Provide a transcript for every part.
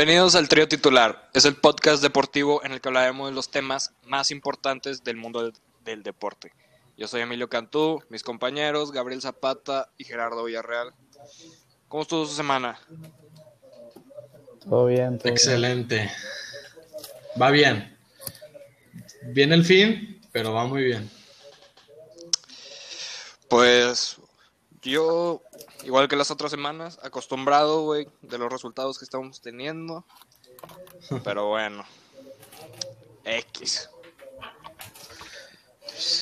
Bienvenidos al Trío Titular. Es el podcast deportivo en el que hablaremos de los temas más importantes del mundo del, del deporte. Yo soy Emilio Cantú, mis compañeros Gabriel Zapata y Gerardo Villarreal. ¿Cómo estuvo su semana? Todo bien, todo bien. Excelente. Va bien. Viene el fin, pero va muy bien. Pues yo, igual que las otras semanas, acostumbrado, güey, de los resultados que estamos teniendo. Pero bueno, X.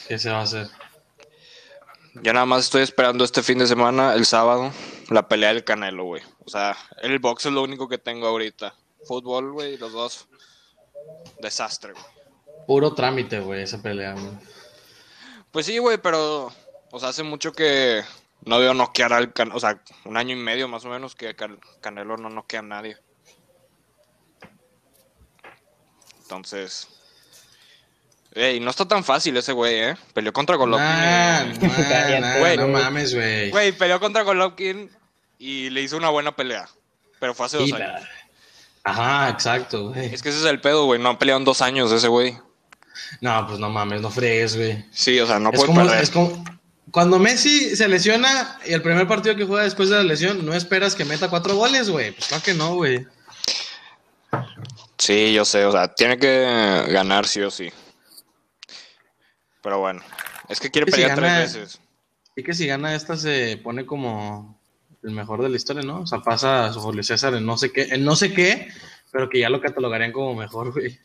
¿Qué se va a hacer? Ya nada más estoy esperando este fin de semana, el sábado, la pelea del Canelo, güey. O sea, el box es lo único que tengo ahorita. Fútbol, güey, los dos. Desastre, güey. Puro trámite, güey, esa pelea. güey. Pues sí, güey, pero, o sea, hace mucho que no veo noquear al Canelo, o sea, un año y medio más o menos que Can- Canelo no noquea a nadie. Entonces, ey, no está tan fácil ese güey, ¿eh? Peleó contra Golovkin. Nah, nah, nah, Güey, no mames, güey. Güey, peleó contra Golovkin y le hizo una buena pelea. Pero fue hace dos Y- años. Ajá, exacto, güey. Es que ese es el pedo, güey. No han peleado en dos años ese güey. No, pues no mames, no fregues, güey. Sí, o sea, no es, puede como, perder. es como cuando Messi se lesiona y el primer partido que juega después de la lesión, no esperas que meta cuatro goles, güey. Pues claro que no, güey. Sí, yo sé, o sea, tiene que ganar sí o sí. Pero bueno, es que quiere Que si pelear gana- tres veces. Y que si gana esta se pone como el mejor de la historia, ¿no? O sea, pasa a su Julio César en no sé qué, en no sé qué, pero que ya lo catalogarían como mejor, güey.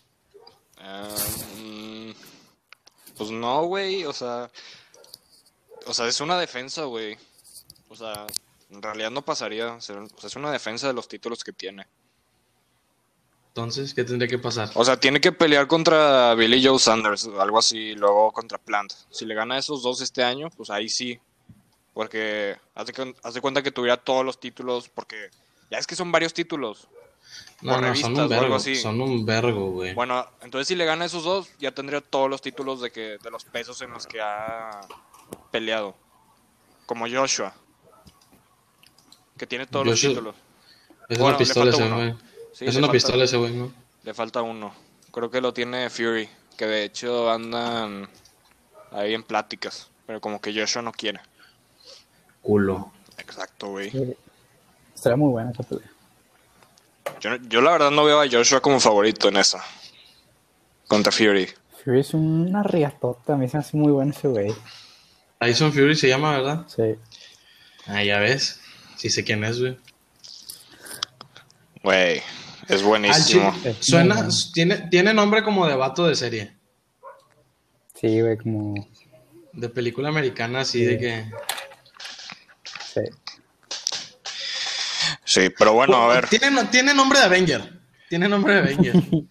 Ah, mm, pues no, güey, o sea. O sea, es una defensa, güey. O sea, en realidad no pasaría. O sea, es una defensa de los títulos que tiene. Entonces, ¿qué tendría que pasar? O sea, tiene que pelear contra Billy Joe Sanders, algo así, luego contra Plant. Si le gana esos dos este año, pues ahí sí. Porque haz de, cuen- haz de cuenta que tuviera todos los títulos, porque ya es que son varios títulos. No, no, revistas son un algo vergo, así. son un vergo, güey. Bueno, entonces si le gana esos dos, ya tendría todos los títulos de que de los pesos en los que ha peleado. Como Joshua. Que tiene todos Joshua- los títulos. es bueno, una le pistola falta ese, uno. güey. Sí, es le una falta- pistola ese, güey, ¿no? Le falta uno. Creo que lo tiene Fury. Que de hecho andan ahí en pláticas. Pero como que Joshua no quiere. Culo. Exacto, güey. Estaría muy buena esa pelea. Yo, yo la verdad no veo a Joshua como favorito en esa. Contra Fury. Fury es una riatota, a mí se me hace muy bueno ese güey. Tyson Fury se llama, ¿verdad? Sí. Ah, ya ves. Sí sé quién es, güey. Güey. Es buenísimo. Suena, tiene, tiene nombre como de vato de serie. Sí, güey, como. De película americana, así Sí. de que. Sí. Sí, pero bueno, a ver. Tiene, tiene nombre de Avenger. Tiene nombre de Avenger.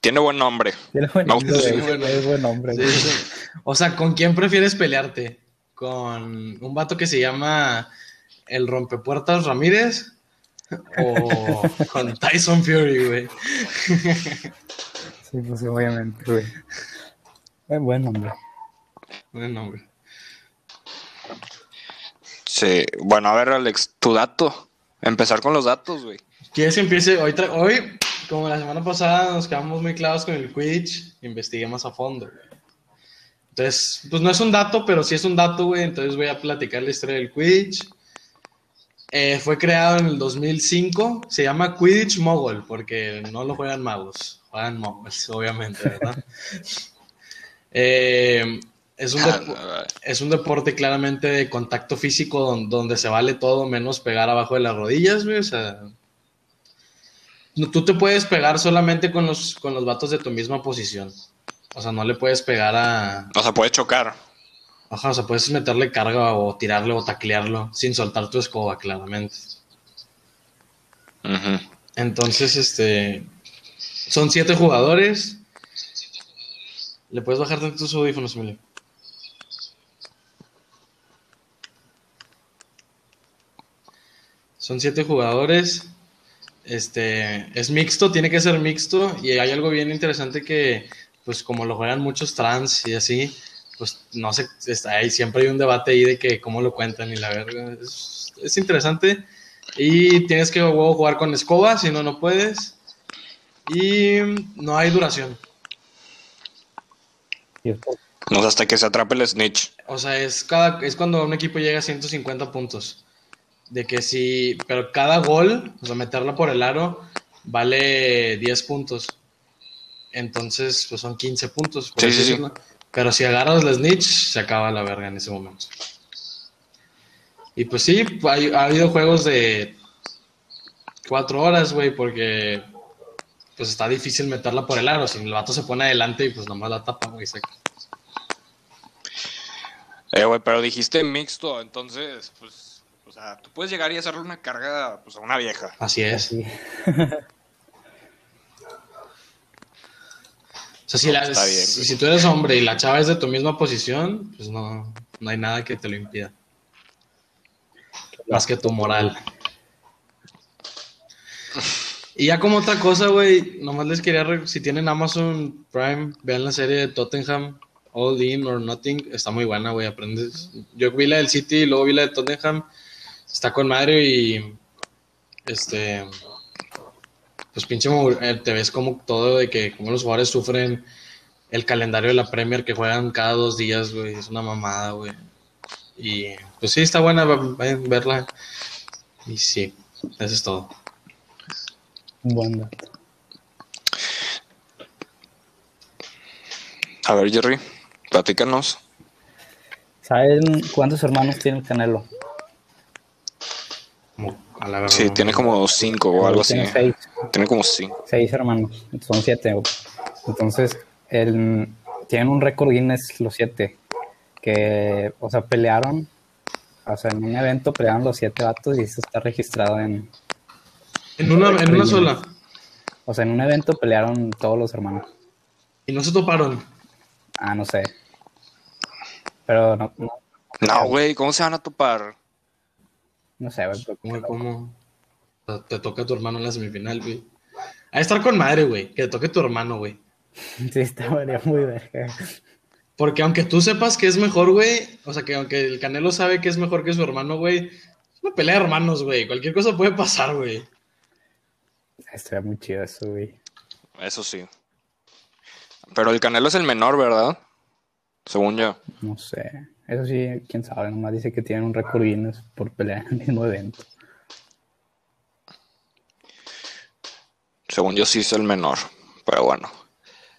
Tiene buen nombre. Tiene buen nombre, sí. Es buen nombre, sí. O sea, ¿con quién prefieres pelearte? ¿Con un vato que se llama el rompepuertas Ramírez? ¿O con Tyson Fury, güey? Sí, pues obviamente, güey. Es buen nombre. Buen nombre. Sí, bueno, a ver, Alex, tu dato. Empezar con los datos, güey. ¿Quieres que empiece? Hoy, hoy, como la semana pasada, nos quedamos muy claros con el Quidditch. Investigué más a fondo, güey. Entonces, pues no es un dato, pero sí es un dato, güey. Entonces voy a platicar la historia del Quidditch. Eh, fue creado en el 2005. Se llama Quidditch Mogul, porque no lo juegan magos. Juegan moguls, obviamente, ¿verdad? Eh, es, un depo- es un deporte claramente de contacto físico don- donde, se vale todo menos pegar abajo de las rodillas, güey. O sea, no- tú te puedes pegar solamente con los, con los vatos de tu misma posición. O sea, no le puedes pegar a... O sea, puede chocar. Ajá, o sea, puedes meterle carga o tirarle o taclearlo sin soltar tu escoba, claramente. Ujú. Entonces, este... Son siete jugadores. ¿Le puedes bajar tanto tus audífonos, Emilio? Son siete jugadores. Este es mixto, tiene que ser mixto. Y hay algo bien interesante que, pues, como lo juegan muchos trans y así, pues no sé, está ahí siempre hay un debate ahí de que cómo lo cuentan y la verga. Es, es interesante. Y tienes que jugar con escoba, si no, no puedes. Y no hay duración. Es No hasta que se atrape el snitch. O sea, es, cada, es cuando un equipo llega a 150 puntos. De que si, pero cada gol, o sea, meterla por el aro, vale 10 puntos. Entonces, pues son 15 puntos. por Sí, sí, sí. Pero si agarras la snitch, se acaba la verga en ese momento. Y pues sí, hay- ha habido juegos de 4 horas, güey, porque pues está difícil meterla por el aro. Si el vato se pone adelante y pues nomás la tapa, güey, se- Eh, güey, pero dijiste mixto, entonces, pues, o sea, tú puedes llegar y hacerle una carga, pues, a una vieja. Así es. Sí. sea, si, la- Está bien, si, güey. si tú eres hombre y la chava es de tu misma posición, pues no, no hay nada que te lo impida. Más que tu moral. Y ya como otra cosa, güey, nomás les quería, si tienen Amazon Prime, vean la serie de Tottenham, All In or Nothing, está muy buena, güey, aprendes. Yo vi la del City y luego vi la de Tottenham, está con madre y, este, pues pinche, eh, te ves como todo de que como los jugadores sufren el calendario de la Premier que juegan cada dos días, güey, es una mamada, güey. Y pues sí, está buena, va- vayan a verla. Y sí, eso es todo. Un buen dato. A ver, Jerry, platícanos. ¿Saben cuántos hermanos tiene el Canelo? Como a la verdad. Sí, tiene como cinco o algo así. Tiene seis, Tiene como cinco. seis hermanos. Son siete. Entonces, el, tienen un récord Guinness los siete. Que, o sea, pelearon. O sea, en un evento pelearon los siete vatos y eso está registrado en. En una, en una sola. O sea, en un evento pelearon todos los hermanos. Y no se toparon. Ah, no sé. Pero no, no, No, güey, ¿cómo se van a topar? No sé, güey. pero- ¿Cómo, cómo? Sea, te toca a tu hermano en la semifinal, güey. A estar con madre, güey. Que te toque tu hermano, güey. Sí, está varía muy verga. Porque aunque tú sepas que es mejor, güey. O sea, que aunque el Canelo sabe que es mejor que su hermano, güey. Es una pelea de hermanos, güey. Cualquier cosa puede pasar, güey. Estaría muy chido eso, güey. Eso sí. Pero el Canelo es el menor, ¿verdad? Según yo. No sé. Eso sí, quién sabe. Nomás dice que tienen un récord Guinness por pelear en el mismo evento. Según yo sí es el menor. Pero bueno.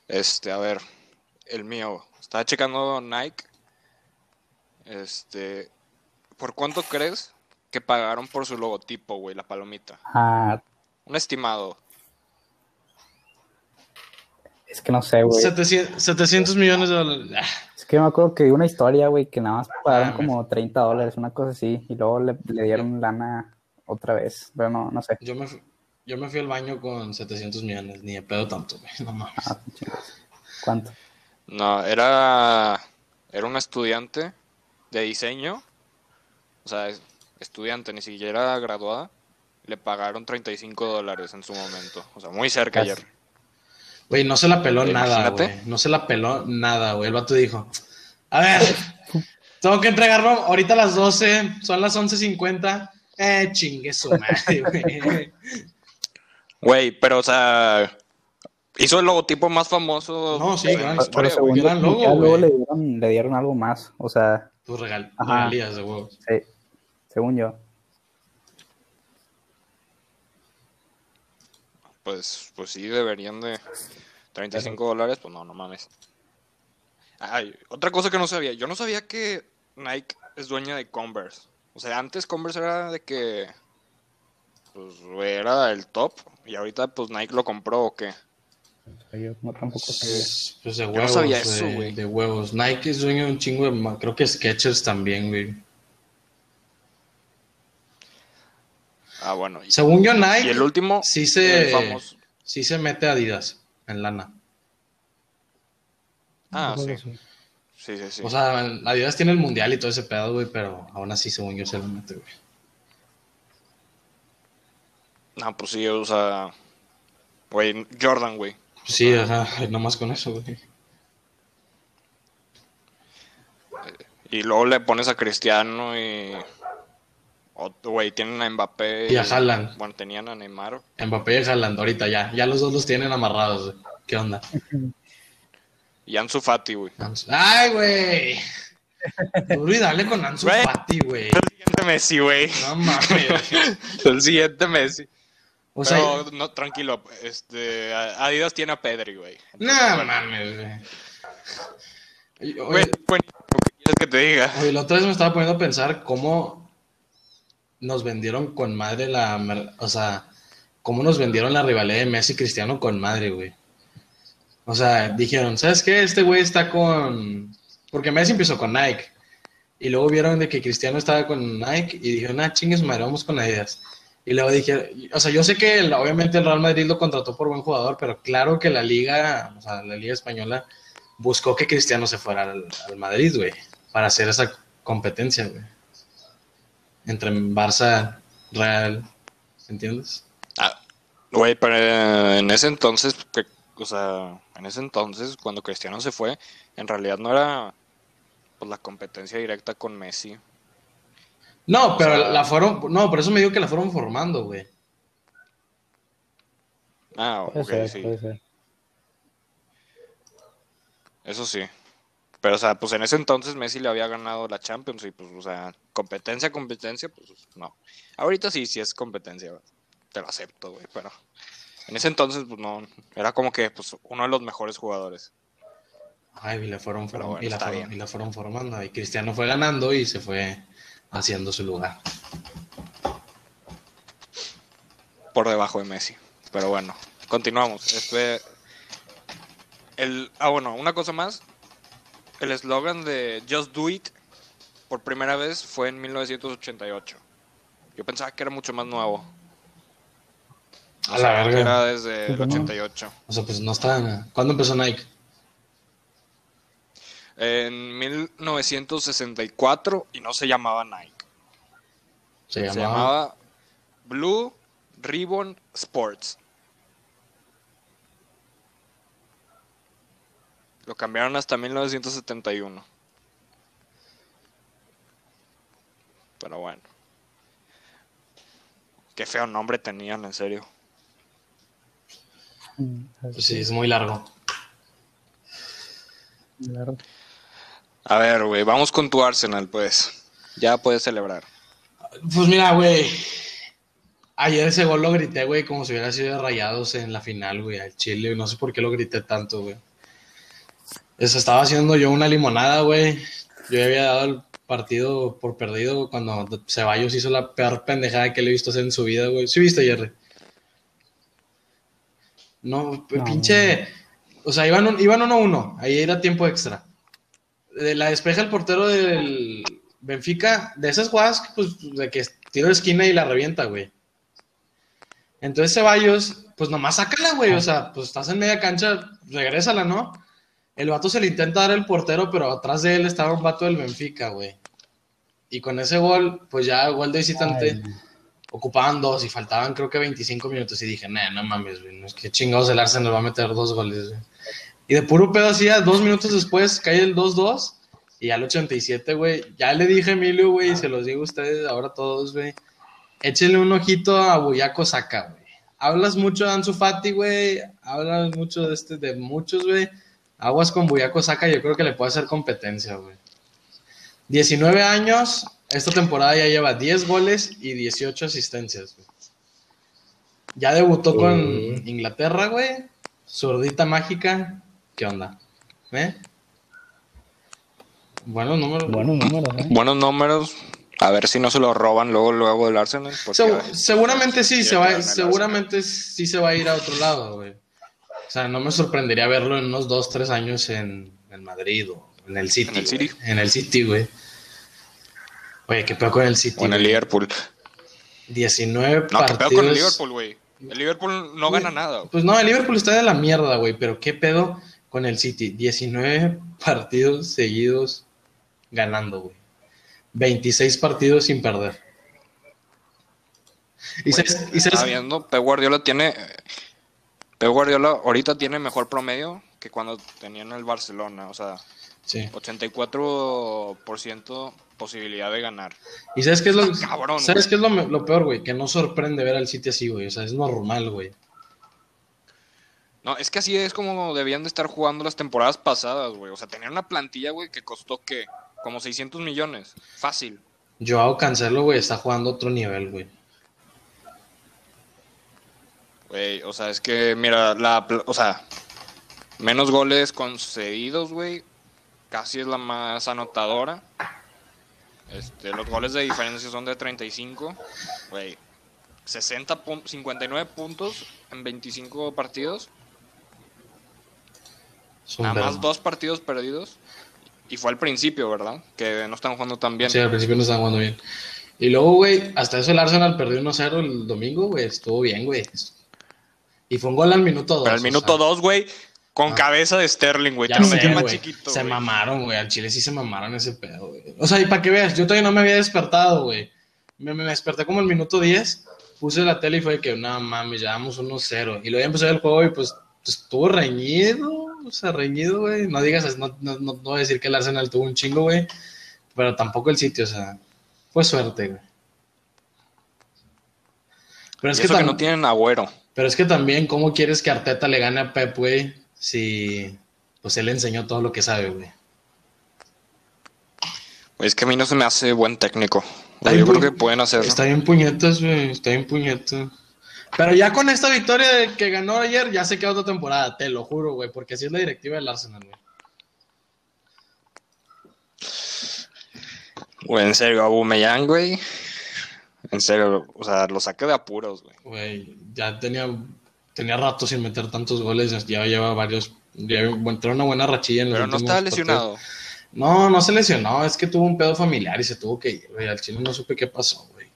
Este, a ver. El mío. Estaba checando Nike. Este. ¿Por cuánto crees que pagaron por su logotipo, güey? La palomita. Ah, Un estimado. es que no sé, güey. 700, 700 millones de dólares. Es que me acuerdo que vi una historia, güey, que nada más pagaron Ah, como 30 dólares, una cosa así. Y luego le, le dieron lana otra vez. Pero no, no sé. Yo me, yo me fui al baño con 700 millones. Ni de pedo tanto, güey. No mames. Ah. ¿Cuánto? No, era. Era un estudiante de diseño. O sea, es- estudiante, ni siquiera graduada. Le pagaron 35 dólares en su momento. O sea, muy cerca Casi. ayer. Güey, no se la peló nada, güey. No se la peló nada, güey. El vato dijo, a ver, tengo que entregarlo ahorita a las 12, son las 11.50. Eh, chingue su madre, güey. Güey, pero o sea. Hizo el logotipo más famoso. No, sí, gran Pero historia, según güey. yo, gran logo, ya luego le dieron, le dieron algo más. O sea, Tus regal Ajá. regalías de huevos. sí, según yo. Pues, pues sí, deberían de 35 dólares, pues no, no mames. Ay, otra cosa que no sabía, yo no sabía que Nike es dueña de Converse. O sea, antes Converse era de que pues era el top y ahorita pues Nike lo compró o qué. Yo no tampoco sabía. Pues, pues de no huevos, sabía eso, de- güey. de huevos. Nike es dueño de un chingo de... ma- Creo que Skechers también, güey. Ah, bueno. Y, Según yo, Nike y el último, sí se- el famoso. sí se mete a Adidas en lana. Ah, sí. Sí. Sí, sí. O sea, Adidas tiene el mundial y todo ese pedo, güey, pero aún así, según yo, se lo mete, güey. No, pues sí, o sea, güey, Jordan, güey. Sí, ajá, nomás con eso, güey. Y luego le pones a Cristiano y Güey, tienen a Mbappé. Y a Haaland. Bueno, tenían a Neymar. Mbappé y Haaland, ahorita ya. Ya los dos los tienen amarrados, güey. ¿Qué onda? Y Ansu Fati, güey. ¡Ay, güey! Duro y dale con Ansu Güey. Fati, güey. El siguiente Messi, güey. No mames. El siguiente Messi. O sea, Pero no, tranquilo. Este, Adidas tiene a Pedri, güey. no mames, güey. Güey, bueno, ¿qué quieres que te diga? Oye, la otra vez me estaba poniendo a pensar cómo nos vendieron con madre la... O sea, cómo nos vendieron la rivalidad de Messi y Cristiano con madre, güey. O sea, dijeron, ¿sabes qué? Este güey está con... Porque Messi empezó con Nike. Y luego vieron de que Cristiano estaba con Nike y dijeron, ah, chingues, madre, vamos con Adidas. Y luego dijeron, o sea, yo sé que obviamente el Real Madrid lo contrató por buen jugador, pero claro que la liga, o sea, la liga española buscó que Cristiano se fuera al, al Madrid, güey, para hacer esa competencia, güey. Entre Barça, Real, ¿entiendes? Ah, Güey, pero en ese entonces, que- o sea, en ese entonces, cuando Cristiano se fue, en realidad no era pues, la competencia directa con Messi. No, pero sea- la fueron, no, por eso me digo que la fueron formando, güey. Ah, Puede ok, ser, sí. puede ser. Eso sí. Pero, o sea, pues en ese entonces Messi le había ganado la Champions y, pues, o sea, competencia, competencia, pues no. Ahorita sí, sí es competencia, te lo acepto, güey, pero en ese entonces, pues no, era como que, pues, uno de los mejores jugadores. Ay, y la fueron, form- bueno, y, la fueron, bien. y la fueron formando. Y Cristiano fue ganando y se fue haciendo su lugar. por debajo de Messi. Pero bueno, continuamos. Este, el, ah, bueno, una cosa más. El eslogan de Just Do It por primera vez fue en 1988. Yo pensaba que era mucho más nuevo. A la verga. era desde el Pues no. 88. O sea, pues no está. ¿Cuándo empezó Nike? En 1964 y no se llamaba Nike. Se Se llamaba. llamaba Blue Ribbon Sports. Lo cambiaron hasta 1971. Pero bueno. Qué feo nombre tenían, en serio. Mm, Pues sí, es muy largo. claro. A ver, güey, vamos con tu Arsenal, pues. Ya puedes celebrar. Pues mira, güey. Ayer ese gol lo grité, güey, como si hubiera sido de rayados en la final, güey, al Chile. No sé por qué lo grité tanto, güey. Eso estaba haciendo yo una limonada, güey. Yo ya había dado el partido por perdido cuando Ceballos hizo la peor pendejada que le he visto hacer en su vida, güey. ¿Sí viste, Jerry? No, No, pinche. O sea, iban, un- iban 1-1. Ahí era tiempo extra. De la despeja el portero del Benfica. De esas jugadas, pues, de que tiro de esquina y la revienta, güey. Entonces Ceballos, pues nomás sácala, güey. O sea, pues estás en media cancha, regrésala, ¿no? El vato se le intenta dar el portero, pero atrás de él estaba un vato del Benfica, güey. Y con ese gol, pues ya gol de visitante, Ay, ocupaban dos y faltaban creo que 25 minutos. Y dije, nah, no mames, güey, no es que chingados el Arsenal va a meter dos goles, güey. Y de puro pedo hacía, dos minutos después cae el 2-2 y al 87, güey, ya le dije a Emilio, güey, y se los digo a ustedes ahora todos, güey, échenle un ojito a Buyaco Saka, güey. Hablas mucho de Ansu Fati, güey, hablas mucho de este, de muchos, güey. Aguas con Buyaco Saka, yo creo que le puede hacer competencia, güey. 19 años, esta temporada ya lleva 10 goles y 18 asistencias, güey. Ya debutó con. Inglaterra, güey. Zurdita mágica. ¿Qué onda? ¿Eh? Buenos números. güey. Buenos números, ¿eh? Buenos números. A ver si no se lo roban luego, luego del Arsenal. porque, Segu- ay, seguramente sí, se va, seguramente sí se va a ir a otro lado, güey. O sea, no me sorprendería verlo en unos 2, 3 años en, en Madrid o en el City. ¿En el güey. City? En el City, güey. Oye, qué peor con el City. O en el güey. Liverpool. 19 No, qué partidos. pedo con el Liverpool, güey. El Liverpool no gana nada. güey. Pues no, el Liverpool está de la mierda, güey, pero qué pedo con el City. 19 partidos seguidos ganando, güey. 26 partidos sin perder. Y Güey, sabes- y sabes- Estaba viendo, Pep Guardiola tiene. Pep Guardiola ahorita tiene mejor promedio que cuando tenía en el Barcelona. O sea, sí. 84% posibilidad de ganar. ¿Y sabes qué es lo, cabrón, ¿sabes qué es lo, peor, güey? Que no sorprende ver al City así, güey. O sea, es normal, güey. No, es que así es como debían de estar jugando las temporadas pasadas, güey. O sea, tenían una plantilla, güey, que costó, ¿qué? Como 600 millones. Fácil. Joao Cancelo, güey, está jugando otro nivel, güey. Güey, o sea, es que, mira, la, o sea, menos goles concedidos, güey. Casi es la más anotadora. Este, los goles de diferencia son de 35. Güey, 60 pun- 59 puntos en 25 partidos. Nada más dos partidos perdidos. Y fue al principio, ¿verdad? Que no están jugando tan bien. Sí, al principio no estaban jugando bien. Y luego, güey, hasta eso el Arsenal perdió 1-0 el domingo, güey. Estuvo bien, güey. Y fue un gol al minuto 2. Pero al minuto 2, güey, con Ah. cabeza de Sterling, güey. Ya Te lo sé, metió más güey. chiquito. Se mamaron, güey. Al Chile sí se mamaron ese pedo, güey. O sea, y para que veas, yo todavía no me había despertado, güey. Me, me desperté como el minuto 10. Puse la tele y fue que, no mames, ya vamos 1-0. Y luego ya empezó el juego y pues estuvo reñido. O sea, reñido, güey. No digas, no, no, no, no voy a decir que el Arsenal tuvo un chingo, güey. Pero tampoco el sitio, o sea, fue suerte, güey. Pero Y es, que eso que tam- no tienen agüero. pero es que también, ¿cómo quieres que Arteta le gane a Pep, güey? Si pues él le enseñó todo lo que sabe, güey. Es que a mí no se me hace buen técnico. Güey, yo creo que pueden hacerlo. Está bien puñetas, güey. Está bien puñetas. Pero ya con esta victoria que ganó ayer, ya se queda otra temporada, te lo juro, güey. Porque así es la directiva del Arsenal, güey. Güey, en serio, Aubameyang, güey. En serio, o sea, lo saqué de apuros, güey. Güey, ya tenía, tenía rato sin meter tantos goles. Ya lleva varios. Ya entró una buena rachilla en los Pero no estaba partidos. lesionado. No, no se lesionó. Es que tuvo un pedo familiar y se tuvo que ir, güey. Al chile no supe qué pasó, güey.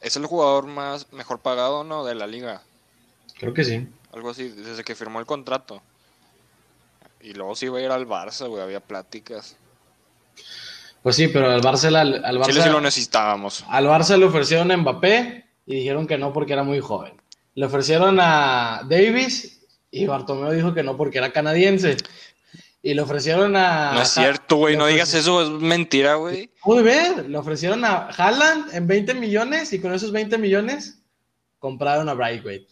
Es el jugador más mejor pagado, ¿no? De la liga. Creo que sí. Algo así, desde que firmó el contrato. Y luego sí iba a ir al Barça, güey. Había pláticas. Pues sí, pero al Barça, al, al Chile sí lo necesitábamos. al Barça le ofrecieron a Mbappé y dijeron que no porque era muy joven. Le ofrecieron a Davis y Bartomeu dijo que no porque era canadiense. Y le ofrecieron a... No es cierto, güey. No digas eso, es mentira, güey. Pude ver, le ofrecieron a Haaland en 20 millones y con esos 20 millones compraron a Brightway.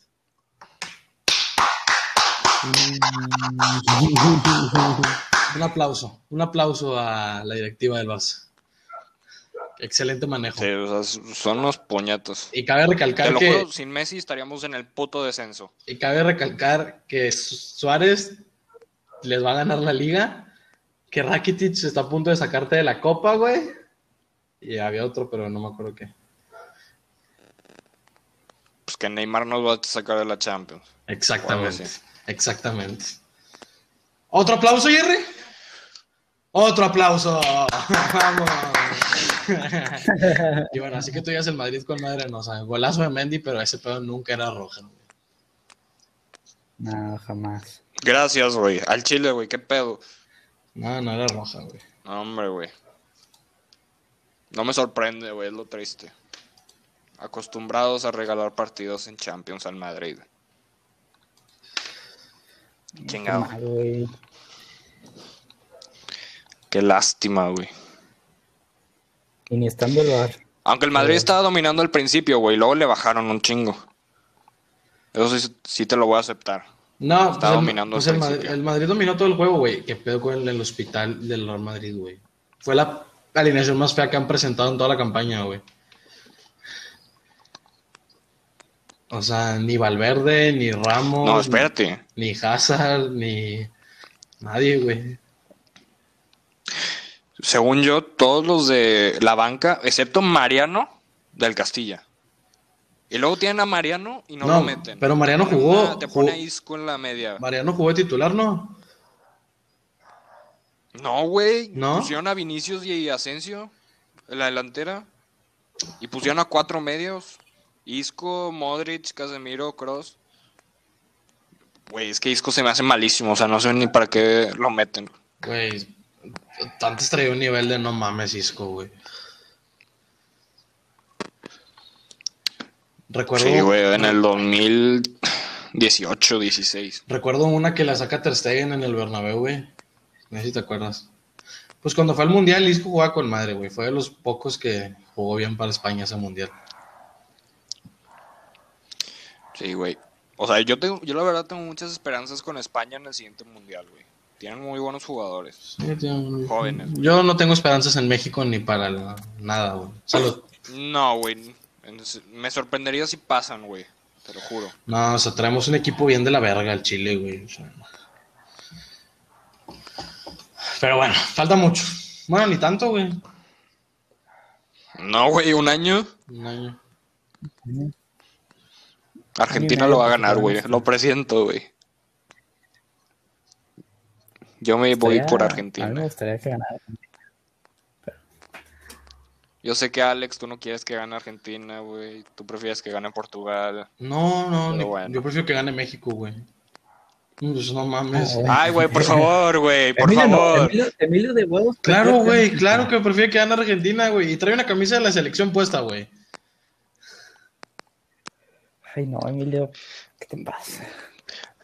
Un aplauso, un aplauso a la directiva del Barça. Excelente manejo. Sí, o sea, son unos puñetos. Y cabe Te recalcar lo que juro, sin Messi estaríamos en el puto descenso. y cabe recalcar que Su- Suárez les va a ganar la liga, que Rakitic está a punto de sacarte de la copa, güey. Y había otro, pero no me acuerdo qué. Pues que Neymar nos va a sacar de la Champions. Exactamente. Exactamente. ¿Otro aplauso, Jerry? Otro aplauso. Vamos. y bueno, así que tú ya el Madrid con madre no, o sea, golazo de Mendy, pero ese pedo nunca era roja. güey. No, jamás. Gracias, güey. Al Chile, güey. ¿Qué pedo? No, no era roja, güey. No, hombre, güey. No me sorprende, güey. Es lo triste. Acostumbrados a regalar partidos en Champions al Madrid. Chingado. Mal, güey. Qué lástima, güey. Y ni estando el bar. Aunque el Madrid estaba dominando al principio, güey. Luego le bajaron un chingo. Eso sí, sí te lo voy a aceptar. No, Estaba el- dominando pues al el, Madrid, el Madrid dominó todo el juego, güey. Qué pedo con el, el hospital del Real Madrid, güey. Fue la alineación más fea que han presentado en toda la campaña, güey. O sea, ni Valverde, ni Ramos, No, espérate. ni Hazard, ni nadie, güey. Según yo, todos los de la banca, excepto Mariano del Castilla. Y luego tienen a Mariano y no, No, lo meten. pero Mariano jugó- Te pone a Isco en la media. Mariano jugó de titular, ¿no? No, güey. ¿No? Pusieron a Vinicius y Asensio en la delantera. Y pusieron a cuatro medios. Isco, Modric, Casemiro, Cross. Güey, es que Isco se me hace malísimo. O sea, no sé ni para qué lo meten. Güey, antes traía un nivel de no mames, Isco, güey. Recuerdo, Sí, güey, en el 2018, 16. recuerdo una que la saca Ter Stegen en el Bernabéu, güey. No sé si te acuerdas. Pues cuando fue al Mundial, Isco jugaba con madre, güey. Fue de los pocos que jugó bien para España ese Mundial. Sí, güey. O sea, yo tengo, yo la verdad tengo muchas esperanzas con España en el siguiente mundial, güey. Tienen muy buenos jugadores. Sí. Jóvenes. Yo no tengo esperanzas en México ni para la- nada, güey. Salud. No, güey. Me sorprendería si pasan, güey. Te lo juro. No, o sea, traemos un equipo bien de la verga al Chile, güey. o sea. Pero bueno, falta mucho. Bueno, ni tanto, güey. No, güey, un año. Un año. Argentina lo va a ganar, güey. Lo presiento, güey. Yo me voy por A mí me Argentina. gustaría que ganara. Yo sé que Alex, tú no quieres que gane Argentina, güey. Tú prefieres que gane Portugal. No, no, ni- bueno. yo prefiero que gane México, güey. Pues no mames. No, güey. Ay, güey, por favor, güey, por Emilio, no, favor. Emilio, Emilio de huevos. Claro, güey, claro que prefiero que gane Argentina, güey. Y trae una camisa de la selección puesta, güey. Ay, no, Emilio, ¿qué te pasa?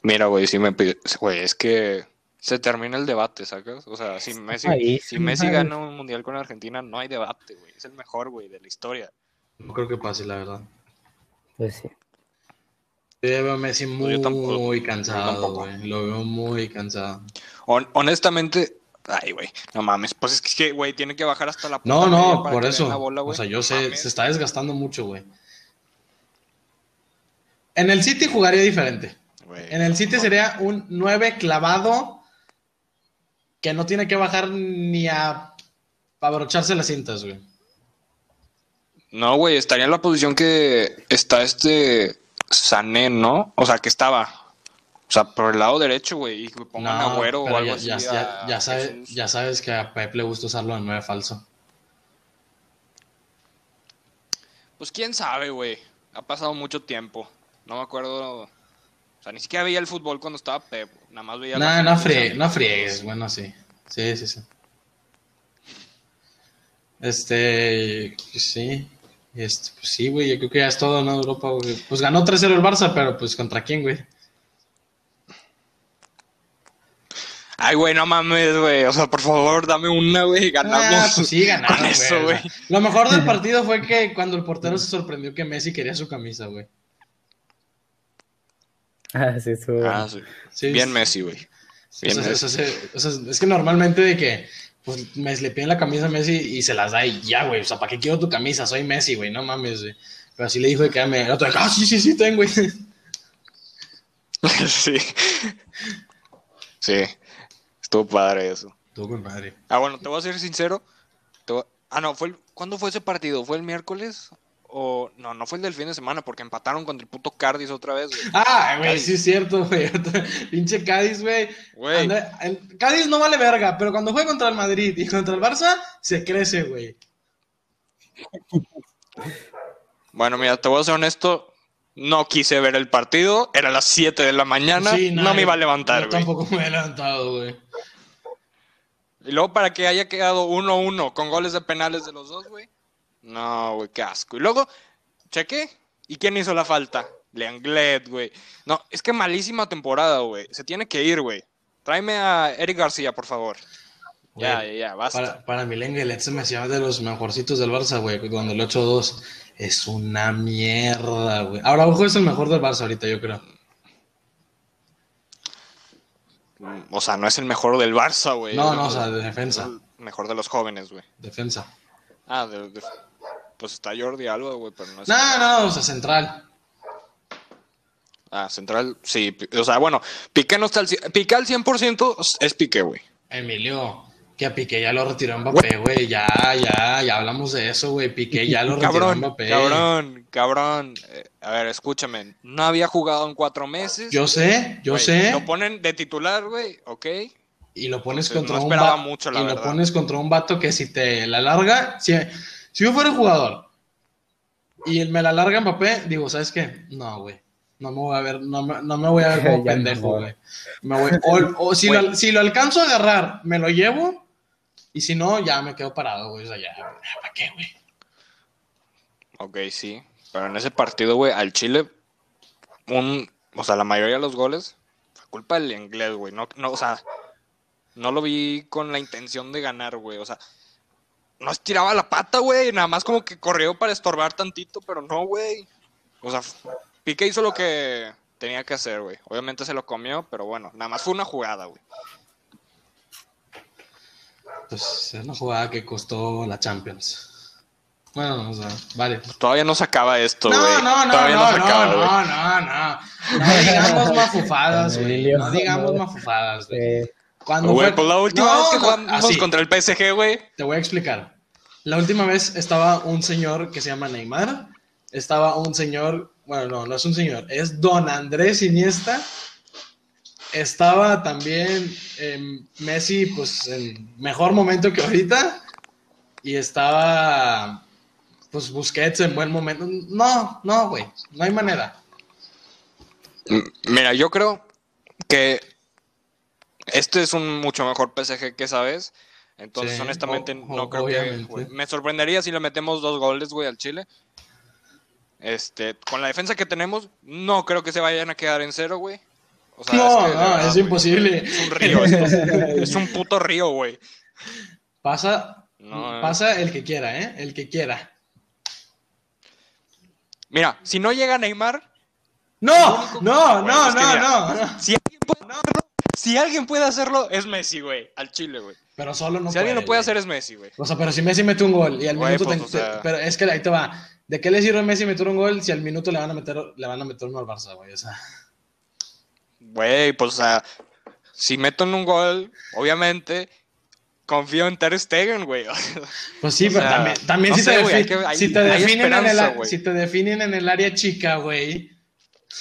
Mira, güey, si me pide- güey, es que se termina el debate, ¿sacas? O sea, si Messi, Ahí, si Messi gana un mundial con Argentina, no hay debate, güey. Es el mejor, güey, de la historia. No creo que pase, la verdad. Pues sí. Yo veo a Messi muy, yo tampoco. muy Yo cansado, güey. Lo veo muy cansado. Hon- honestamente, ay, güey, no mames, pues es que, güey, tiene que bajar hasta la No, puta no, para por eso. la bola, o sea, yo No sé, mames. se está desgastando mucho, güey. En el City jugaría diferente. En el City no, sería un 9 clavado que no tiene que bajar ni a abrocharse las cintas, güey. No, güey, estaría en la posición que está este Sané, ¿no? O sea, que estaba. O sea, por el lado derecho, güey, y que pongan a Agüero o algo ya, así. ya- ya- a ya sabe- Jesús. ya sabes que a Pep le gusta usarlo en 9 falso. Pues quién sabe, güey. Ha pasado mucho tiempo. No me acuerdo. O sea, ni siquiera veía el fútbol cuando estaba Pep. Nada más veía. No, frie- no friegues, bueno, sí. Sí, sí, sí. Este, pues sí. Este, pues sí, güey, yo creo que ya es todo, ¿no? Europa, güey. Pues ganó 3-0 el Barça, pero pues ¿contra quién, güey? Ay, güey, no mames, güey. O sea, por favor, dame una, güey. Ganamos. Ah, pues sí, ganaron, con eso, güey. Lo mejor del partido fue que cuando el portero se sorprendió que Messi quería su camisa, güey. Ah, sí, estuvo bueno. Ah, sí. Sí, Bien sí. Messi, güey. Sí, Bien o sea, Messi. o sea, o sea, es que normalmente de que pues me le piden la camisa a Messi y se las da y ya, güey. O sea, ¿para qué quiero tu camisa? Soy Messi, güey, no mames, güey. Pero así le dijo de que me. El otro, ah, sí, sí, sí, ten, güey. sí. Sí. Estuvo padre eso. Tu compadre. Ah, bueno, te voy a ser sincero. Te voy- Ah, no, fue el... ¿cuándo fue ese partido? ¿Fue el miércoles? O no, no fue el del fin de semana porque empataron contra el puto Cardis otra vez, güey. Ah, güey, sí es cierto, güey. Pinche Cádiz, güey. El- Cádiz no vale verga, pero cuando juega contra el Madrid y contra el Barça, se crece, güey. Bueno, mira, te voy a ser honesto. No quise ver el partido. Era a las 7 de la mañana. Sí, no me iba a levantar, Yo güey. tampoco me he levantado, güey. Y luego para que haya quedado 1-1 con goles de penales de los dos, güey. No, güey, qué asco. Y luego, chequé. ¿Y quién hizo la falta? Leanglet, güey. No, es que malísima temporada, güey. Se tiene que ir, güey. Tráeme a Eric García, por favor. Ya, ya, ya, basta. Para, para mí, Lenglet se me hacía de los mejorcitos del Barça, güey. Cuando el 8-2 es una mierda, güey. Ahora, ojo, es el mejor del Barça ahorita, yo creo. O sea, no es el mejor del Barça, güey. No, no, o sea, de defensa. el mejor de los jóvenes, güey. Defensa. Ah, de- de- pues está Jordi Alba, güey, pero no es... No, no, o sea, central. Ah, central, sí. O sea, bueno, Piqué no está al... cien- Piqué al 100% es Piqué, güey. Emilio, que a Piqué ya lo retiró Mbappé, güey. Ya, ya, ya hablamos de eso, güey. Piqué ya lo retiró Cabrón, Mbappé. cabrón, cabrón. Eh, a ver, escúchame. No había jugado en cuatro meses. Yo sé, yo sé. Lo ponen de titular, güey, ok. Y lo pones Entonces, contra no un esperaba mucho, la y verdad. lo pones contra un vato que si te la larga, si, si yo fuera jugador y él me la larga Mbappé, digo, ¿sabes qué? No, güey. No me voy a ver, no me, no me voy a ver como pendejo, güey. Me voy, o o si, lo, si lo alcanzo a agarrar, me lo llevo. Y si no, ya me quedo parado, güey. O sea, ya, ¿para qué, güey? Ok, sí. Pero en ese partido, güey, al Chile, un, o sea, la mayoría de los goles fue culpa del inglés, güey. No, no, o sea, no lo vi con la intención de ganar, güey. O sea, no estiraba la pata, güey. Nada más como que corrió para estorbar tantito, pero no, güey. O sea, Piqué hizo lo que tenía que hacer, güey. Obviamente se lo comió, pero bueno, nada más fue una jugada, güey. Pues es una jugada que costó la Champions. Bueno, o sea, vale. Todavía no se acaba esto, güey. No, no, no, Todavía no, se no, acaba, no, no, no. No digamos mafufadas, güey. No digamos no. mafufadas, güey. Cuando Güey, fue- pues la última No, vez que no, jugamos así, contra el PSG, güey. Te voy a explicar. La última vez estaba un señor que se llama Neymar. Estaba un señor, bueno, no, no es un señor, es Don Andrés Iniesta. Estaba también em, Messi, pues en mejor momento que ahorita. Y estaba, pues Busquets en buen momento. No, no, güey, no hay manera. Mira, yo creo que este es un mucho mejor PSG que esa vez. Entonces, Sí, honestamente, o- no o- creo que. Me sorprendería si le metemos dos goles, güey, al Chile. Este, con la defensa que tenemos, no creo que se vayan a quedar en cero, güey. O sea, no, que, de no, verdad, es imposible. Es un río, esto. es un puto río, güey. Pasa, No, pasa el que quiera, ¿eh? El que quiera. Mira, si no llega Neymar, No, no, no, no, no, no. si alguien puede hacerlo, si alguien puede hacerlo, es Messi, güey, al Chile, güey. Pero solo no si alguien lo puede güey. hacer, es Messi, güey. O sea, pero si Messi mete un gol y al Güey, minuto pues, te- o sea- te- pero es que ahí te va. ¿De qué le sirve a Messi meter un gol si al minuto le van a meter le van a meter uno al Barça, güey? O sea, Güey, pues, o sea, si meto en un gol, obviamente, confío en Ter Stegen, güey. pues sí, O pero sea, también, también no si, sé, te güey, hay defi- que- hay- si te hay definen en el, si te definen en el área chica, güey.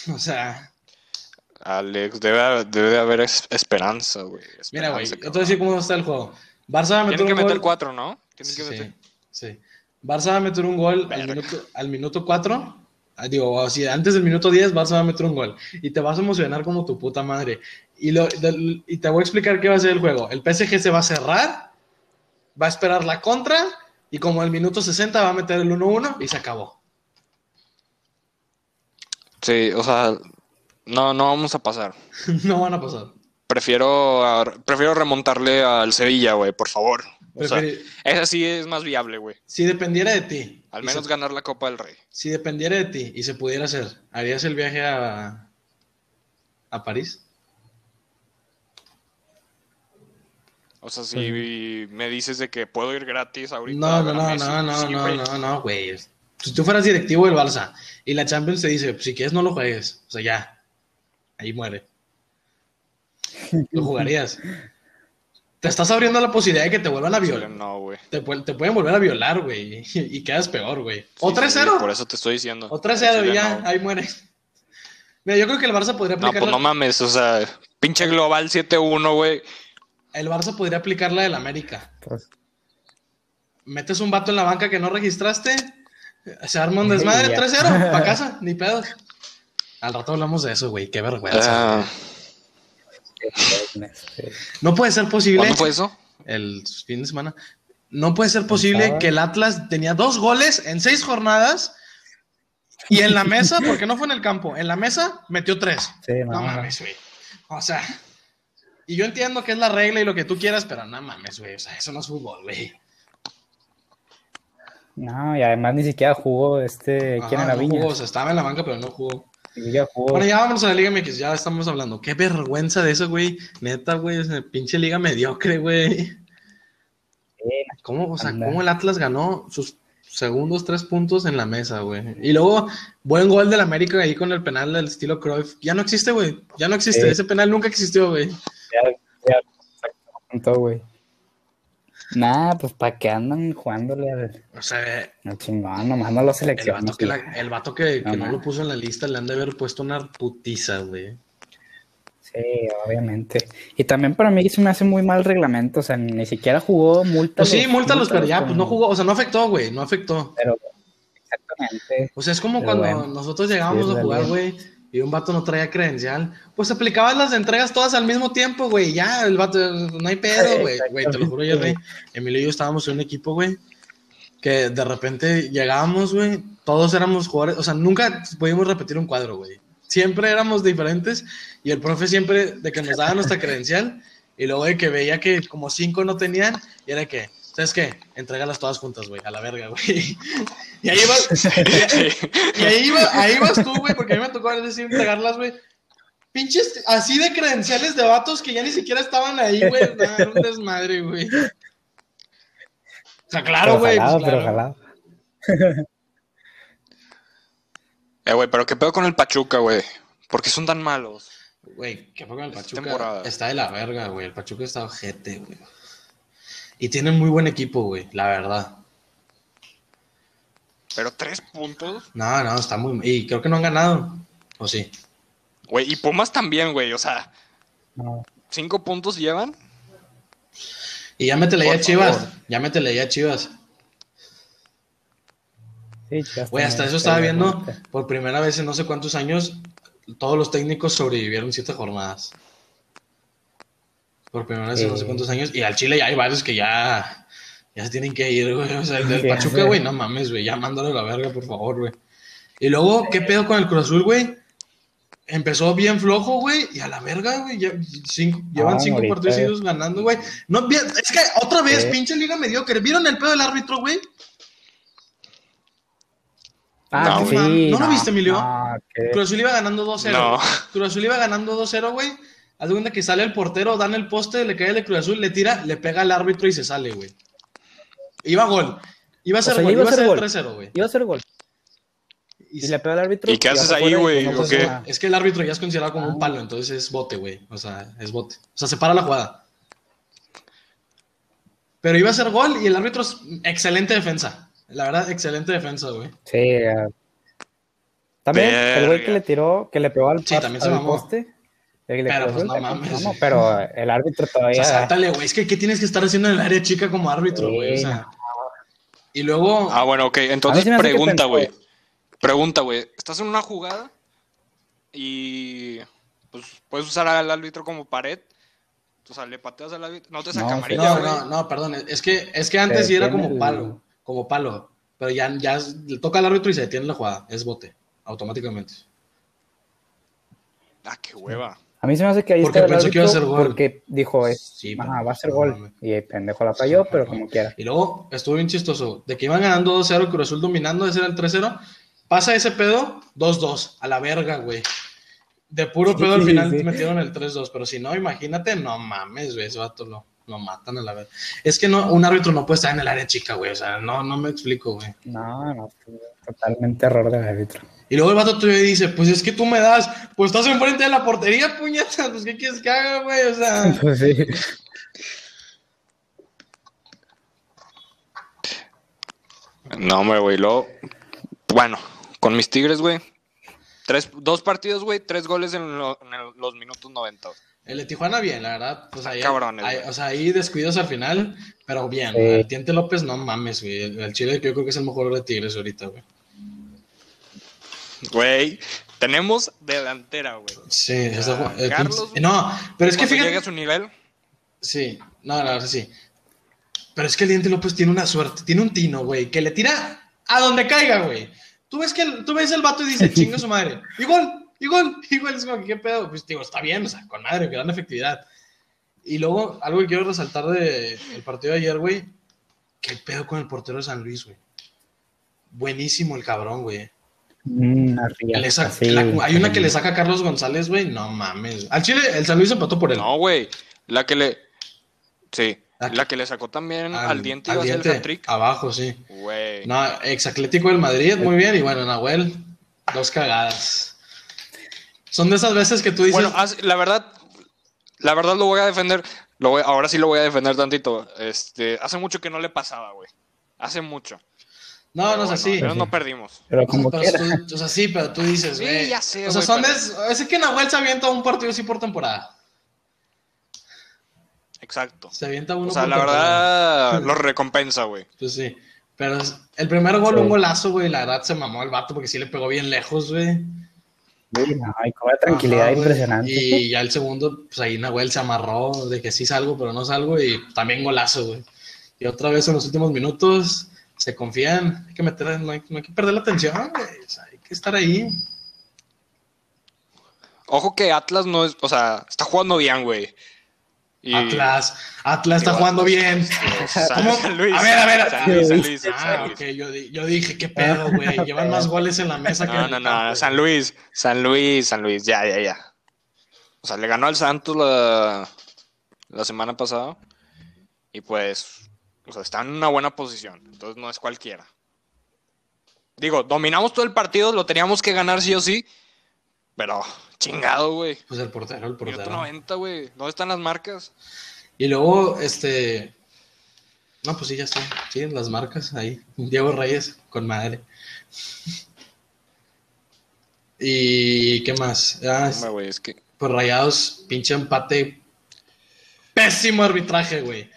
O sea, Alex, debe, debe de haber es- esperanza, güey. mira, güey, yo te voy a decir cómo está el juego. Barça va a meter Tienen que un meter gol. cuatro, ¿no? Tienen que Sí, meter. sí. Barça va a meter un gol al Verga. minuto, al minuto 4. Ah, Digo, o sea, antes del minuto 10 Barça va a meter un gol. Y te vas a emocionar como tu puta madre. Y, lo, y te voy a explicar qué va a ser el juego. El PSG se va a cerrar, va a esperar la contra. Y como al minuto 60 va a meter el 1-1 y se acabó. Sí, o sea, no, no vamos a pasar. no van a pasar. Prefiero, a- prefiero remontarle al Sevilla, güey, por favor. O sea, esa sí es más viable, güey. si dependiera de ti. Al menos se- ganar la Copa del Rey. si dependiera de ti y se pudiera hacer, ¿harías el viaje a, a París? O sea, si me dices de que puedo ir gratis ahorita. No, no, no, Messi, no, no, sí, no, güey. no, no, güey. Si tú fueras directivo del Barça y la Champions te dice, si quieres no lo juegues, o sea, ya, ahí muere. Lo jugarías. Te estás abriendo la posibilidad de que te vuelvan a violar. No, güey. Te, pu- te pueden volver a violar, güey, y, y quedas peor, güey. O Sí, sí, 3-0. Por eso te estoy diciendo. o 3-0 Chile, y ya, no. ahí muere. Mira, yo creo que el Barça podría No, aplicar pues no mames, o sea, pinche global 7-1, güey. el Barça podría aplicar la del América. pues, Metes un vato en la banca que no registraste, se arma un desmadre, Ya. 3-0, pa' casa, ni pedos. Al rato hablamos de eso, güey, qué vergüenza. Ah, este, No puede ser posible. ¿Cuándo fue eso? El fin de semana. No puede ser posible que el Atlas tenía dos goles en seis jornadas y en la mesa, porque no fue en el campo, en la mesa metió tres. sí, No no, mames, güey. O sea, y yo entiendo que es la regla y lo que tú quieras, pero no mames, güey. O sea, eso no es fútbol, güey. no, y además ni siquiera jugó este, ¿quién Ajá, era no Viñas? jugó, o sea, estaba en la banca, pero no jugó. Jugó. Bueno, ya vámonos a la Liga MX, ya estamos hablando. Qué vergüenza de eso, güey. Neta, güey, esa pinche liga mediocre, güey. ¿Cómo, o sea, Anda. cómo el Atlas ganó sus segundos tres puntos en la mesa, güey? Y luego, buen gol del América ahí con el penal del estilo Cruyff. Ya no existe, güey. Ya no existe. Ese penal nunca existió, güey. Ya, ya, exacto, güey. Nah, pues para qué andan jugándole al, O sea, al chingón, nomás no lo el seleccionan. vato que, la- el vato que, que No, no lo puso en la lista le han de haber puesto una putiza, güey. Sí, obviamente. Y también para mí se me hace muy mal reglamento, o sea, ni siquiera jugó multa. Pues sí, múltalos, pero ya, pues no jugó. O sea, no afectó, güey. No afectó. Pero exactamente. O sea, es como Pero cuando bueno, nosotros llegábamos sí, a jugar, güey, y un vato no traía credencial. Pues aplicabas las entregas todas al mismo tiempo, güey. Ya, el vato, no hay pedo, güey. Güey, te lo juro, Jerry. Emilio y yo estábamos en un equipo, güey, que de repente llegábamos, güey, todos éramos jugadores, o sea, nunca pudimos repetir un cuadro, güey. Siempre éramos diferentes y el profe siempre, de que nos daba nuestra credencial, Y luego de que veía que como cinco no tenían, y era que, ¿sabes qué? Entrégalas todas juntas, güey, a la verga, güey. Y ahí vas, y, ahí, iba, ahí vas tú, güey, porque a mí me tocó decir entregarlas, güey. Pinches así de credenciales de vatos que ya ni siquiera estaban ahí, güey. Nah, era un desmadre, güey. O sea, claro, güey. pues, pero claro. jalado. Eh, güey, pero qué pedo con el Pachuca, güey. ¿Por qué son tan malos? Güey, que fue con el Pachuca. temporada. Está de la verga, güey. El Pachuca está ojete, güey. Y tienen muy buen equipo, güey, la verdad. Pero tres puntos. No, no, está muy. Y creo que no han ganado. ¿O sí? Güey, y Pumas también, güey. O sea, No. cinco puntos llevan. Y ya métele ya Chivas. favor. Ya métele ya a Chivas. Sí, Chivas Güey, hasta eso estaba viendo. Por primera vez en no sé cuántos años, todos los técnicos sobrevivieron siete jornadas. Por primera vez en no sé cuántos años. Y al Chile ya hay varios que ya. Ya se tienen que ir, güey. O sea, el del Pachuca, güey, no mames, güey. Ya mándalo a la verga, por favor, güey. Y luego, ¿qué pedo con el Cruz Azul, güey? Empezó bien flojo, güey, y a la verga, güey. ya- cinco- llevan No, cinco partidos seguidos ganando, güey. No, bien- es que otra vez, pinche liga mediocre. ¿Vieron el pedo del árbitro, güey? Ah, No, sí. ¿No lo viste, Emilio? No, que- Cruz Azul iba ganando 2-0. No. Cruz Azul iba ganando 2-0, güey. Haz de cuenta que sale el portero, dan el poste, le cae el de Cruz Azul, le tira, le pega al árbitro y se sale, güey. Iba gol. Iba a ser sea, gol, iba a iba a ser ser gol. 3-0, güey. Iba a hacer gol. Y Y le pega al árbitro. ¿Y qué haces ahí, güey? Es que el árbitro ya es considerado como un palo, entonces es bote, güey. O sea, es bote. O sea, se para la jugada. Pero iba a ser gol y el árbitro es excelente defensa. La verdad, excelente defensa, güey. Sí. eh. También el güey que le tiró, que le pegó al, Sí, par- también se al mamó. poste. Pero, pues, no mames. mamó, pero el árbitro O todavía. sea, sáltale, güey. Es que, ¿qué tienes que estar haciendo en el área chica como árbitro, güey? O sea, y luego. Ah, bueno, ok. Entonces pregunta, güey. Pregunta, güey. Estás en una jugada y pues puedes usar al árbitro como pared. O sea, le pateas al árbitro. No te saca No, amarilla, No, no, no, perdón. Es que, es que antes sí era como palo. Como palo. Pero ya, ya le toca al árbitro y se detiene la jugada. Es bote. Automáticamente. Ah, qué hueva. A mí se me hace que ahí Porque está el pensó que iba a ser gol. Porque dijo, eh, Sí, ajá, va a ser gol. Y el pendejo la falló, pero como quiera. Y luego estuvo bien chistoso. De que iban ganando 2-0, Cruz Azul dominando, ese era el 3-0. Pasa ese pedo, 2-2. A la verga, güey. De puro pedo al Sí, final sí. metieron el 3-2. Pero si no, imagínate, no mames, güey. Ese vato lo, lo matan a la verga. Es que no, un árbitro no puede estar en el área chica, güey. O sea, no, no me explico, güey. No, no, totalmente error del árbitro. Y luego el vato todavía dice, pues es que tú me das, pues estás enfrente de la portería, puñeta, pues ¿qué quieres que haga, güey? O sea, Pues sí. No, hombre, güey. Luego, bueno, con mis Tigres, güey. Tres, dos partidos, güey. Tres goles en, lo- en el- los minutos 90. güey. el de Tijuana bien, la verdad, pues ahí, Cabrones, ahí- o sea, ahí descuidos al final, pero bien, Sí. el Tiente López, no mames, güey, el, el Chile yo creo que es el mejor de Tigres ahorita, güey. Güey, tenemos delantera, güey. Sí, ju- el Carlos, no, pero es que fíjate, a su nivel, sí, no, la verdad sí, pero es que el Diente López tiene una suerte, tiene un tino, güey, que le tira a donde caiga, güey. Tú ves que el, tú ves el vato y dices, chinga su madre, igual, igual, igual, es como que qué pedo, pues digo, está bien, o sea, con madre, gran efectividad. Y luego, algo que quiero resaltar del partido de ayer, güey, qué pedo con el portero de San Luis, güey. Buenísimo el cabrón, güey. Mm, así, la- hay una que le saca a Carlos González, güey, no mames. Al Chile, el San Luis empató por él. no, güey. La que le. Sí, La la que- le sacó también al, diente al iba a ser el diente, hat-trick. Abajo, sí. Güey. No, ex Atlético del Madrid, muy bien. Y bueno, Nahuel, dos cagadas. Son de esas veces que tú dices. Bueno, la verdad, la verdad lo voy a defender. Lo voy- ahora sí lo voy a defender tantito. Este, hace mucho que no le pasaba, güey. Hace mucho. No, Pero no es bueno, así. Pero no perdimos. Pero como Pero tú- o sea, sí, pero tú dices, Sí, güey. ya sé, O sea, güey, son pero- de. Es que Nahuel se avienta un partido así por temporada. Exacto. Se avienta uno O sea, por la temporada. verdad lo recompensa, güey. Pues sí. Pero es- el primer gol, Sí. un golazo, güey. La verdad se mamó el vato porque sí le pegó bien lejos, güey. Sí, no, y con una tranquilidad Ajá, impresionante. Y ya el segundo, pues ahí Nahuel se amarró de que sí salgo, pero no salgo. Y también golazo, güey. Y otra vez en los últimos minutos se confían. Hay que meter, no hay, no hay que perder la atención, güey. O sea, hay que estar ahí. Ojo que Atlas no es, o sea, está jugando bien, güey. Y- Atlas. Atlas está jugando bien. San, ¿Cómo? San Luis. A ver, a ver. San Luis, San Luis, San Ah, Luis. ok, yo, yo dije, ¿qué pedo, güey? Llevan más goles en la mesa que No, el no, no, campo. San Luis, San Luis, San Luis, ya, ya, ya. O sea, le ganó al Santos la, la semana pasada y pues, o sea, está en una buena posición, entonces no es cualquiera. Digo, dominamos todo el partido, lo teníamos que ganar sí o sí, pero chingado, güey. Pues el portero, el portero. 90, güey. ¿Dónde están las marcas? Y luego, este. No, pues sí, ya está. Sí, las marcas ahí. Diego Reyes, con madre. ¿Y qué más? Ah, Hombre, es que pues rayados, pinche empate. Pésimo arbitraje, güey.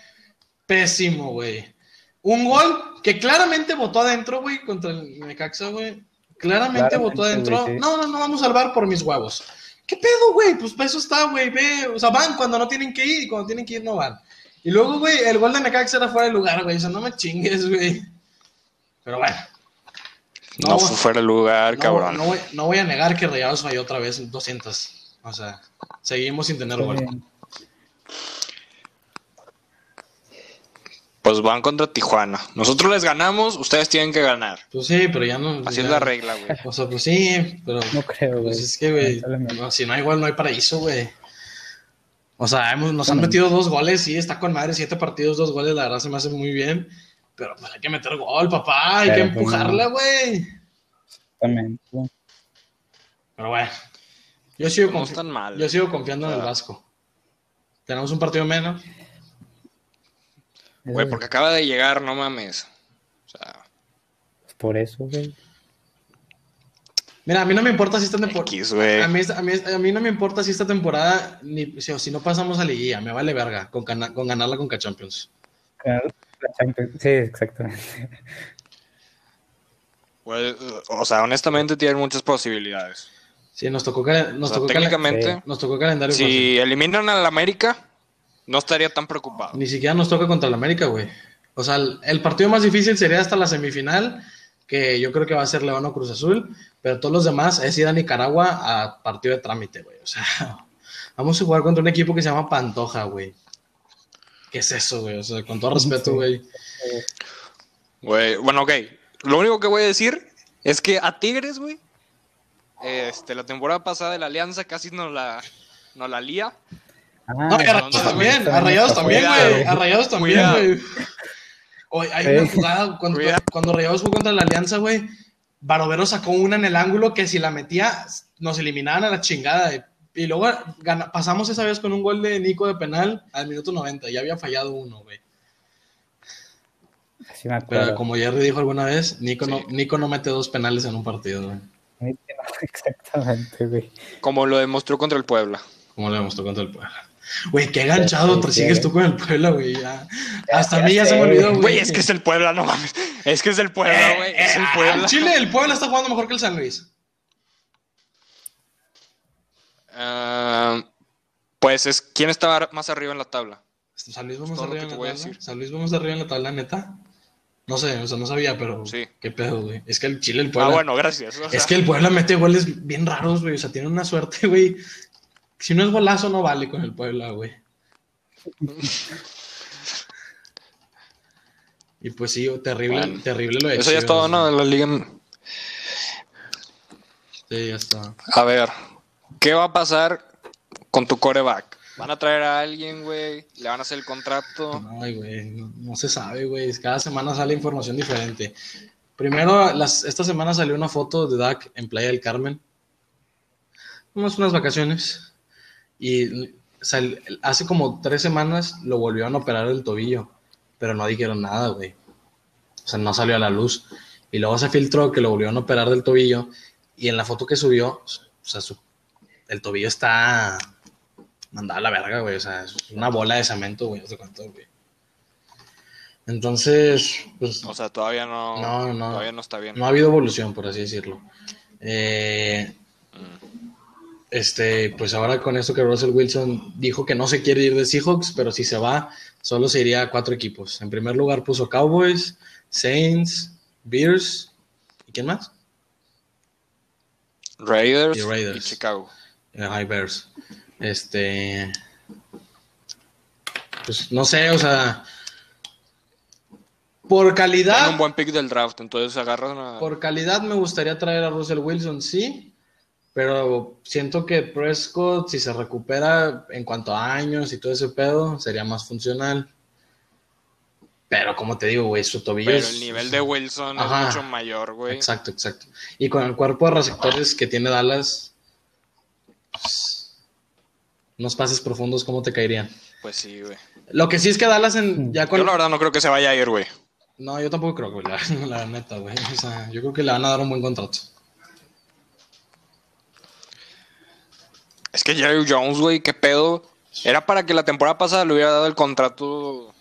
Pésimo, güey. Un gol que claramente votó adentro, güey, contra el Necaxa, güey. Claramente, Claramente, votó adentro. sí. No, no, no, vamos a salvar por mis huevos. ¿Qué pedo, güey? Pues para eso está, güey. Ve, o sea, van cuando no tienen que ir y cuando tienen que ir no van. Y luego, güey, el gol de Necaxa era fuera de lugar, güey. O sea, no me chingues, güey. Pero bueno. no, fue fuera de lugar, no, cabrón. No voy, no voy a negar que Rayados falló otra vez en 200. O sea, seguimos sin tener gol. Pues van contra Tijuana. Nosotros les ganamos, ustedes tienen que ganar. Pues sí, pero ya no. Así ya- es la regla, güey. O sea, pues sí, pero. No creo, güey. Pues es que, güey. No, si no hay gol, no hay paraíso, güey. O sea, hemos- nos han metido dos goles, sí, está con madre, siete partidos, dos goles, la verdad se me hace muy bien. Pero pues hay que meter gol, papá, hay Pero, que pues, empujarla, güey. Exactamente. Pero bueno, yo sigo, No confi- están mal. yo sigo confiando en el. Vasco. Tenemos un partido menos. Güey, porque acaba de llegar, no mames. O sea, Por eso, güey. Mira, a mí no me importa si esta temporada. X. A mí, a, mí, a mí no me importa si esta temporada, ni si, si no pasamos a liguilla, me vale verga con, gana- con ganarla con Champions. La Champions- Sí, exactamente. güey, o sea, honestamente tienen muchas posibilidades. Sí, nos tocó, calen- O nos sea, tocó, técnicamente, nos tocó calendario fácil. si eliminan al América, no estaría tan preocupado. Ni siquiera nos toca contra el América, güey. O sea, el, el partido más difícil sería hasta la semifinal, que yo creo que va a ser León o Cruz Azul, pero todos los demás es ir a Nicaragua a partido de trámite, güey. O sea, vamos a jugar contra un equipo que se llama Pantoja, güey. ¿Qué es eso, güey? O sea, con todo respeto, güey. Güey, bueno, ok. Lo único que voy a decir es que a Tigres, güey, este, la temporada pasada de la Alianza casi nos la, nos la lía. Ah, No, y a Rayados también, a Rayados también, güey. A Rayados también, güey. Oye, hay Sí. una jugada cuando, cuando Rayados jugó contra la Alianza, güey. Barovero sacó una en el ángulo que si la metía, nos eliminaban a la chingada. Y, y luego gana- pasamos esa vez con un gol de Nico de penal al minuto 90. Ya había fallado uno, güey. Sí me acuerdo. Pero como Jerry dijo alguna vez, Nico, no. Nico no mete dos penales en un partido, güey. Exactamente, güey. Como lo demostró contra el Puebla. Como lo demostró contra el Puebla. Güey, qué ganchado Sí, te sí, sigues tú con el Puebla, güey. ya. Hasta ya a mí ya se me olvidó, güey. güey. Es que es el Puebla, no mames. Es que es el Puebla, güey. Es el Eh, Puebla. al Chile, el Puebla está jugando mejor que el San Luis. Ah, pues es quién estaba más arriba en la tabla. San Luis vamos arriba en la tabla. decir. San Luis vamos arriba en la tabla, neta. No sé, o sea, no sabía, pero Sí. qué pedo, güey. Es que el Chile, el Puebla. Ah, bueno, gracias. O sea, es que el Puebla mete goles bien raros, güey. O sea, tiene una suerte, güey. Si no es golazo, no vale con el Puebla, güey. Y pues sí, terrible, Bueno, terrible lo de Eso ya es Chivas, todo, ¿no? güey. De la liga. Sí, ya está. A ver, ¿qué va a pasar con tu coreback? ¿Van a traer a alguien, güey? ¿Le van a hacer el contrato? Ay, güey, no, no se sabe, güey. Cada semana sale información diferente. Primero, las, esta semana salió una foto de Dak en Playa del Carmen. Unas, unas vacaciones. Y sal- hace como tres semanas lo volvieron a operar el tobillo, pero no dijeron nada, güey. O sea, no salió a la luz. Y luego se filtró que lo volvieron a operar del tobillo. Y en la foto que subió, o sea, su- el tobillo está mandada a la verga, güey. O sea, es una bola de cemento, güey. No sé cuánto, güey. Entonces, pues O sea, todavía no, No, no. todavía no está bien. no ha habido evolución, por así decirlo. Eh, este, pues ahora con esto que Russell Wilson dijo que no se quiere ir de Seahawks, pero si se va, solo se iría a cuatro equipos. En primer lugar puso Cowboys, Saints, Bears, ¿y quién más? Raiders Y y, Raiders. Chicago. Bears. Este. pues no sé, o sea, por calidad, Tiene un buen pick del draft, entonces agarran a... por calidad me gustaría traer a Russell Wilson, sí, pero siento que Prescott, si se recupera en cuanto a años y todo ese pedo, sería más funcional. Pero como te digo, güey, su tobillo Pero el nivel de Wilson Ajá. es mucho mayor, güey. Exacto, exacto. Y con el cuerpo de receptores que tiene Dallas, pues, unos pases profundos, ¿cómo te caerían? Pues sí, güey. Lo que sí es que Dallas en, ya con... Yo la verdad no creo que se vaya a ir, güey. No, yo tampoco creo, güey, la, la neta, güey. O sea, yo creo que le van a dar un buen contrato. Es que Jerry Jones, güey, qué pedo. Era para que la temporada pasada le hubiera dado el contrato,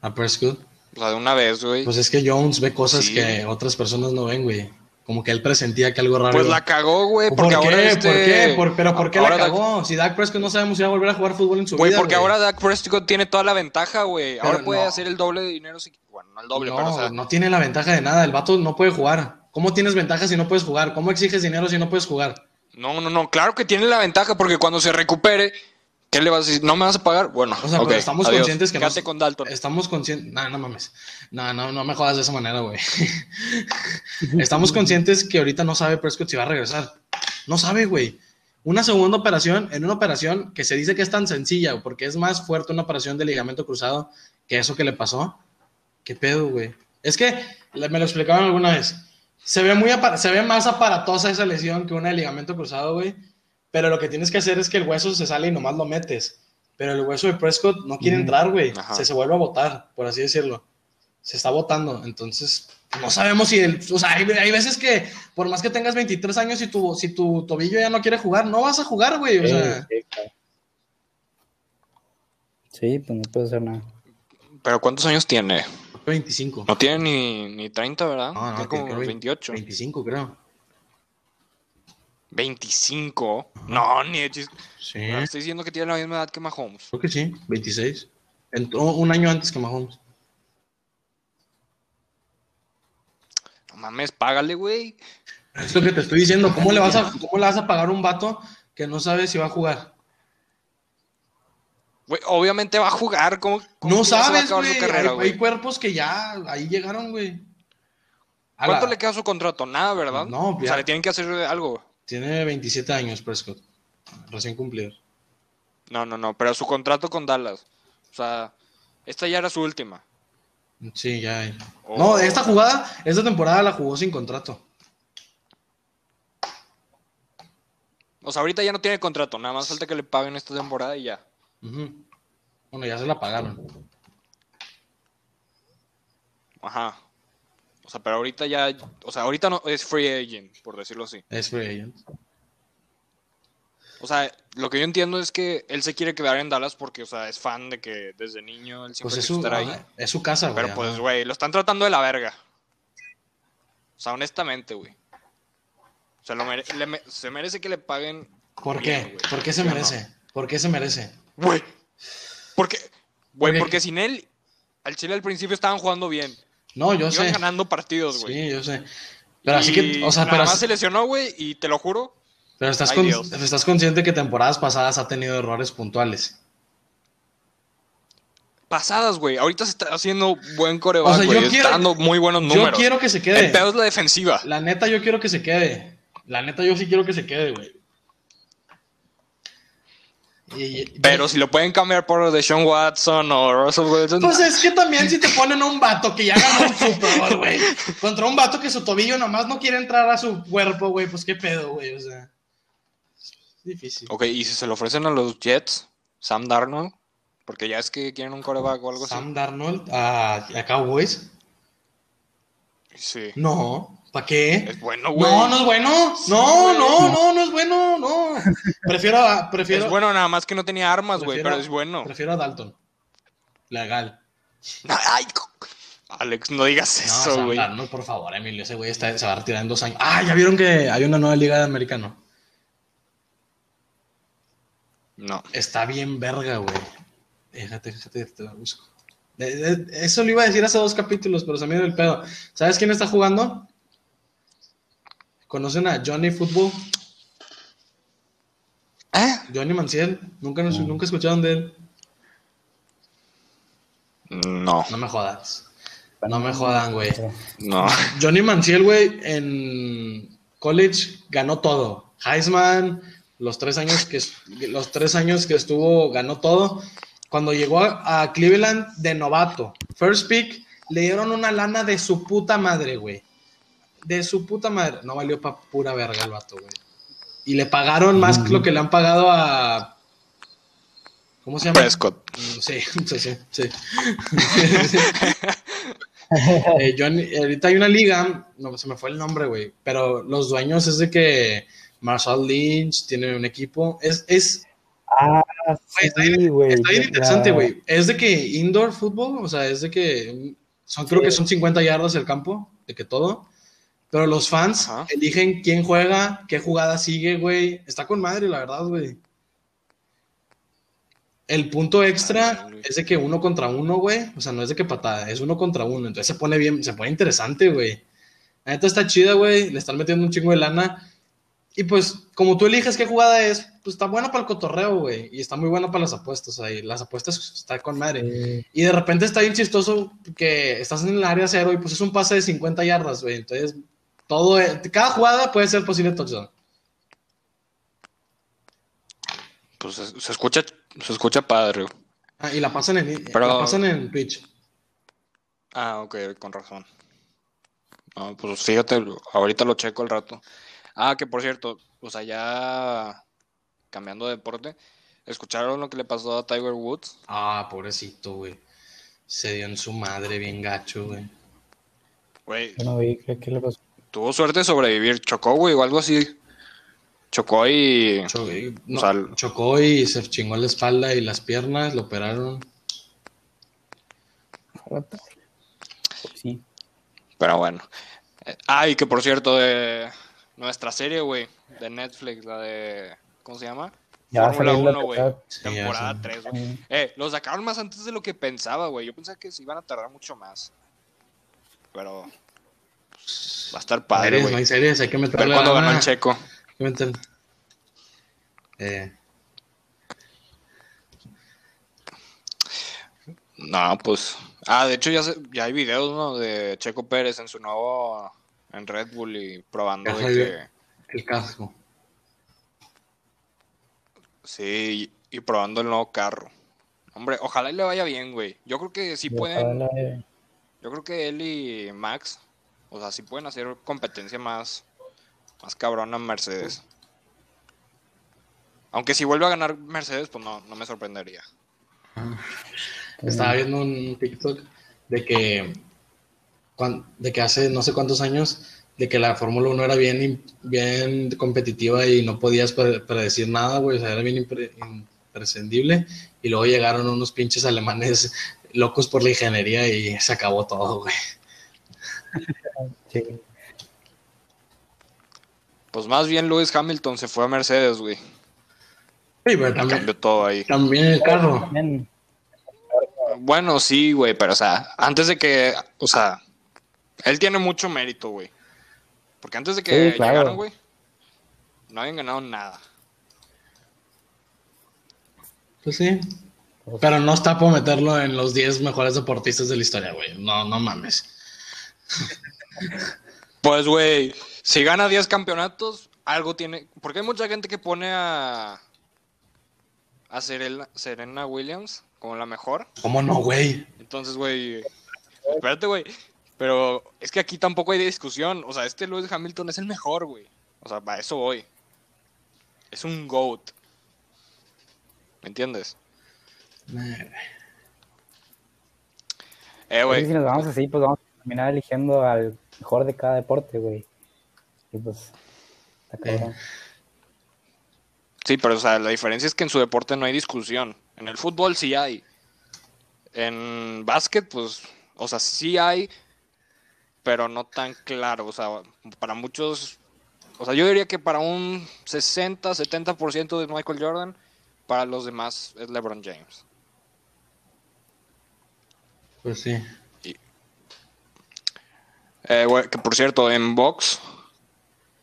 A Prescott. o sea, de una vez, güey. Pues es que Jones ve cosas Sí. que otras personas no ven, güey. Como que él presentía que algo raro. Pues la cagó, güey, ¿Por porque qué? ahora este... ¿Por qué? ¿Por- ¿Pero por qué la ahora Dak- cagó? Si Dak Prescott no sabemos si va a volver a jugar fútbol en su Güey, vida, porque ahora Dak Prescott tiene toda la ventaja, güey. Ahora puede no. hacer el doble de dinero si... Bueno, no el doble, no, pero o sea... no tiene la ventaja de nada. El vato no puede jugar. ¿Cómo tienes ventaja si no puedes jugar? ¿Cómo exiges dinero si no puedes jugar? No, no, no, claro que tiene la ventaja porque cuando se recupere, ¿qué le vas a decir? ¿No me vas a pagar? Bueno, O sea, ok, pero estamos adiós. conscientes que Quédate no, con Dalton. Estamos conscientes. No, no mames. No, no, no me jodas de esa manera, güey. estamos conscientes que ahorita no sabe Prescott si va a regresar. No sabe, güey. Una segunda operación, en una operación que se dice que es tan sencilla, porque es más fuerte una operación de ligamento cruzado que eso que le pasó. ¿Qué pedo, güey? Es que le- me lo explicaron alguna vez. Se ve, muy se ve más aparatosa esa lesión que una de ligamento cruzado, güey. Pero lo que tienes que hacer es que el hueso se sale y nomás lo metes. Pero el hueso de Prescott no quiere entrar, güey. Se, se vuelve a botar, por así decirlo. Se está botando. Entonces, no sabemos si el. O sea, hay, hay veces que, por más que tengas 23 años y tu, si tu tobillo ya no quiere jugar, no vas a jugar, güey. O Sí, sea, sí, claro. Sí, pues no puede hacer nada. Pero ¿cuántos años tiene? 25. No tiene ni, ni 30, ¿verdad? No, no, tiene como creo 28. 25, creo. 25. No, ni de chiste. Sí. Estoy diciendo que tiene la misma edad que Mahomes. Creo que sí, 26. Entró un año antes que Mahomes. No mames, págale, güey. Es lo que te estoy diciendo. ¿Cómo le vas a, cómo le vas a pagar a un vato que no sabe si va a jugar? Obviamente va a jugar. ¿Cómo, cómo No ya sabes, güey. Hay, hay cuerpos que ya ahí llegaron, güey. ¿Cuánto la- le queda su contrato? Nada, ¿verdad? No, O ya. sea, le tienen que hacer algo. Tiene 27 años, Prescott. Recién cumplido. No, no, no, pero su contrato con Dallas. O sea, esta ya era su última. Sí, ya. Oh. No, esta jugada, esta temporada la jugó sin contrato. O sea, ahorita ya no tiene contrato, nada más falta que le paguen esta temporada y ya. Ujú. Bueno, ya se la pagaron. Ajá. O sea, pero ahorita ya, o sea, ahorita no es free agent, por decirlo así. Es free agent. O sea, lo que yo entiendo es que él se quiere quedar en Dallas porque, o sea, es fan de que desde niño él siempre Pues es su, estar ahí. ajá, es su casa, güey. Pero pues, güey, lo están tratando de la verga. O sea, honestamente, güey. O sea, lo mere- le me- se merece que le paguen. ¿Por bien, qué? ¿Por qué se merece? ¿Por qué se merece? Güey. Porque, güey, Porque- sin él, al Chile al principio estaban jugando bien. No, yo Iban sé. ganando partidos, güey. Sí, yo sé. Pero así que, o sea, nada pero, más se lesionó, güey, y te lo juro, pero estás, Ay, con- estás consciente que temporadas pasadas ha tenido errores puntuales. pasadas, güey. Ahorita se está haciendo buen coreback, O sea, yo quiero- está dando muy buenos números. Yo quiero que se quede. El pedo es la defensiva. La neta, yo quiero que se quede. La neta, yo sí quiero que se quede, güey. Y- Pero si lo pueden cambiar por Deshaun Watson o Russell Wilson. Pues es que también si te ponen un vato que ya ganó un Super Bowl, güey, contra un vato que su tobillo nomás no quiere entrar a su cuerpo, güey, pues qué pedo, güey, o sea. Es difícil. Ok, y si se lo ofrecen a los Jets, Sam Darnold, porque ya es que quieren un coreback o algo Sam Darnold a, a Cowboys. así. Sí. No, ¿para qué? Es bueno, güey. No, no es bueno. No, güey. no, no, no es bueno, no. Prefiero a, prefiero, Es bueno, nada más que no tenía armas, güey, pero es bueno. Prefiero a Dalton. Legal. Ay, Alex, no digas No, eso, Sam güey. Darnold, por favor, Emilio, ese güey está- se va a retirar en dos años. Ah, ya vieron que hay una nueva liga de americano. No. Está bien verga, güey. Déjate, déjate, te la busco. De- de- eso lo iba a decir hace dos capítulos, pero se me dio el pedo. ¿Sabes quién está jugando? ¿Conocen a Johnny Football? ¿Eh? Johnny Manciel. Nunca, nos- No. nunca escucharon de él. No, No me jodas. No me jodan, güey. no. Johnny Manziel, güey, en college ganó todo. Heisman, los tres años que, los tres años que estuvo, ganó todo. Cuando llegó a, a Cleveland de novato, first pick, le dieron una lana de su puta madre, güey. De su puta madre. No valió pa' pura verga el vato, güey. Y le pagaron más que lo que le han pagado a. ¿Cómo se llama? Prescott. Sí, sí, sí, sí. Eh, Johnny- ahorita hay una liga, no se me fue el nombre, güey, pero los dueños es de que Marshall Lynch tiene un equipo. Es, es, Ah, sí, güey. está bien interesante, güey. Es de que indoor fútbol, o sea, es de que son, creo que son 50 yardas el campo, de que todo. Pero los fans Ajá. eligen quién juega, qué jugada sigue, güey. Está con madre, la verdad, güey. El punto extra Ay, güey. es de que uno contra uno, güey. O sea, no es de que patada, es uno contra uno. Entonces se pone bien, se pone interesante, güey. La neta está chida, güey. Le están metiendo un chingo de lana. Y pues, como tú eliges qué jugada es, pues está buena para el cotorreo, güey. Y está muy buena para las apuestas ahí. Las apuestas está con madre. Sí. Y de repente está bien chistoso que estás en el área cero y pues es un pase de 50 yardas, güey. Entonces, todo, es- cada jugada puede ser posible touchdown. Pues se, se escucha, se escucha padre. Ah, y la pasan en, Pero- la pasan en Twitch. Ah, ok, con razón. No, pues fíjate, ahorita lo checo al rato. Ah, que por cierto, o sea, ya cambiando de deporte, ¿escucharon lo que le pasó a Tiger Woods? Ah, pobrecito, güey. Se dio en su madre bien gacho, güey. Güey, Yo no vi, ¿qué, qué le pasó? Tuvo suerte de sobrevivir. Chocó, güey, o algo así. Chocó y... Cho- y- no, O sea, chocó y se chingó la espalda y las piernas, lo operaron. Sí. Pero bueno. Eh, Ah, y que por cierto, de nuestra serie, güey, de Netflix, la de... ¿Cómo se llama? Ya Fórmula salir la 1, güey. Temporada sé. 3, güey. Eh, lo sacaron más antes de lo que pensaba, güey. Yo pensaba que se iban a tardar mucho más. Pero va a estar padre, Series, no güey. hay series, hay que A ver cuándo ganó el checo. Hay que meter- Eh, No, pues. Ah, de hecho ya, se- ya hay videos, ¿no? De Checo Pérez en su nuevo. En Red Bull y probando de que. el casco. Sí, y, y probando el nuevo carro. Hombre, ojalá y le vaya bien, güey. Yo creo que sí pueden. Yo creo que él y Max, o sea, sí pueden hacer competencia más, más cabrona en Mercedes. Aunque si vuelve a ganar Mercedes, pues no, no me sorprendería. Estaba viendo un TikTok de que, de que hace no sé cuántos años, de que la Fórmula 1 era bien, bien competitiva y no podías pre- predecir nada, güey, o sea, era bien impre- imprescindible. Y luego llegaron unos pinches alemanes locos por la ingeniería y se acabó todo, güey. Sí. Pues más bien Lewis Hamilton se fue a Mercedes, güey. Sí, pero Y también, cambió todo ahí. también el carro. También, Bueno, sí, güey, pero o sea, antes de que, o sea, él tiene mucho mérito, güey. Porque antes de que Sí, claro. llegaron, güey, no habían ganado nada. Pues sí. Pero no está por meterlo en los 10 mejores deportistas de la historia, güey. No, no mames. Pues, güey, si gana 10 campeonatos, algo tiene. Porque hay mucha gente que pone a. a Serena, Serena Williams como la mejor. ¿Cómo no, güey? Entonces, güey. Espérate, güey. Pero es que aquí tampoco hay discusión. O sea, este Lewis Hamilton es el mejor, güey. O sea, para eso voy. Es un GOAT. ¿Me entiendes? Eh, güey. si nos vamos así, pues vamos a terminar eligiendo al mejor de cada deporte, güey. Y pues, está cabrón. Sí, pero o sea, la diferencia es que en su deporte no hay discusión. En el fútbol sí hay. En básquet, pues, o sea, sí hay, pero no tan claro. O sea, para muchos, o sea, yo diría que para un 60, 70% de Michael Jordan, para los demás es LeBron James. Pues sí. Eh, güey, que por cierto, en box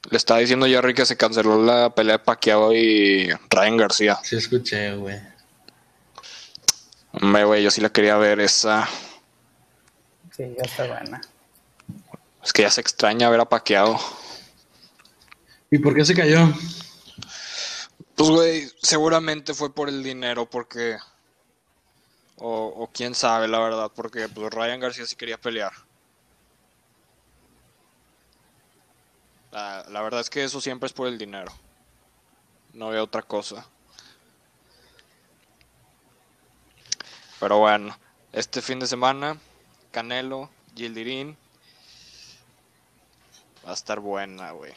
le estaba diciendo Jerry que se canceló la pelea de Pacquiao y Ryan García. Sí escuché, güey. Hombre, güey, yo sí la quería ver esa. Sí, ya está buena. Es que ya se extraña haber apaqueado. ¿Y por qué se cayó? Pues, güey, seguramente fue por el dinero, porque. O, o quién sabe, la verdad, porque pues Ryan García sí quería pelear. La, la verdad es que eso siempre es por el dinero. No veo otra cosa. Pero bueno, este fin de semana, Canelo, Gildirín. Va a estar buena, güey.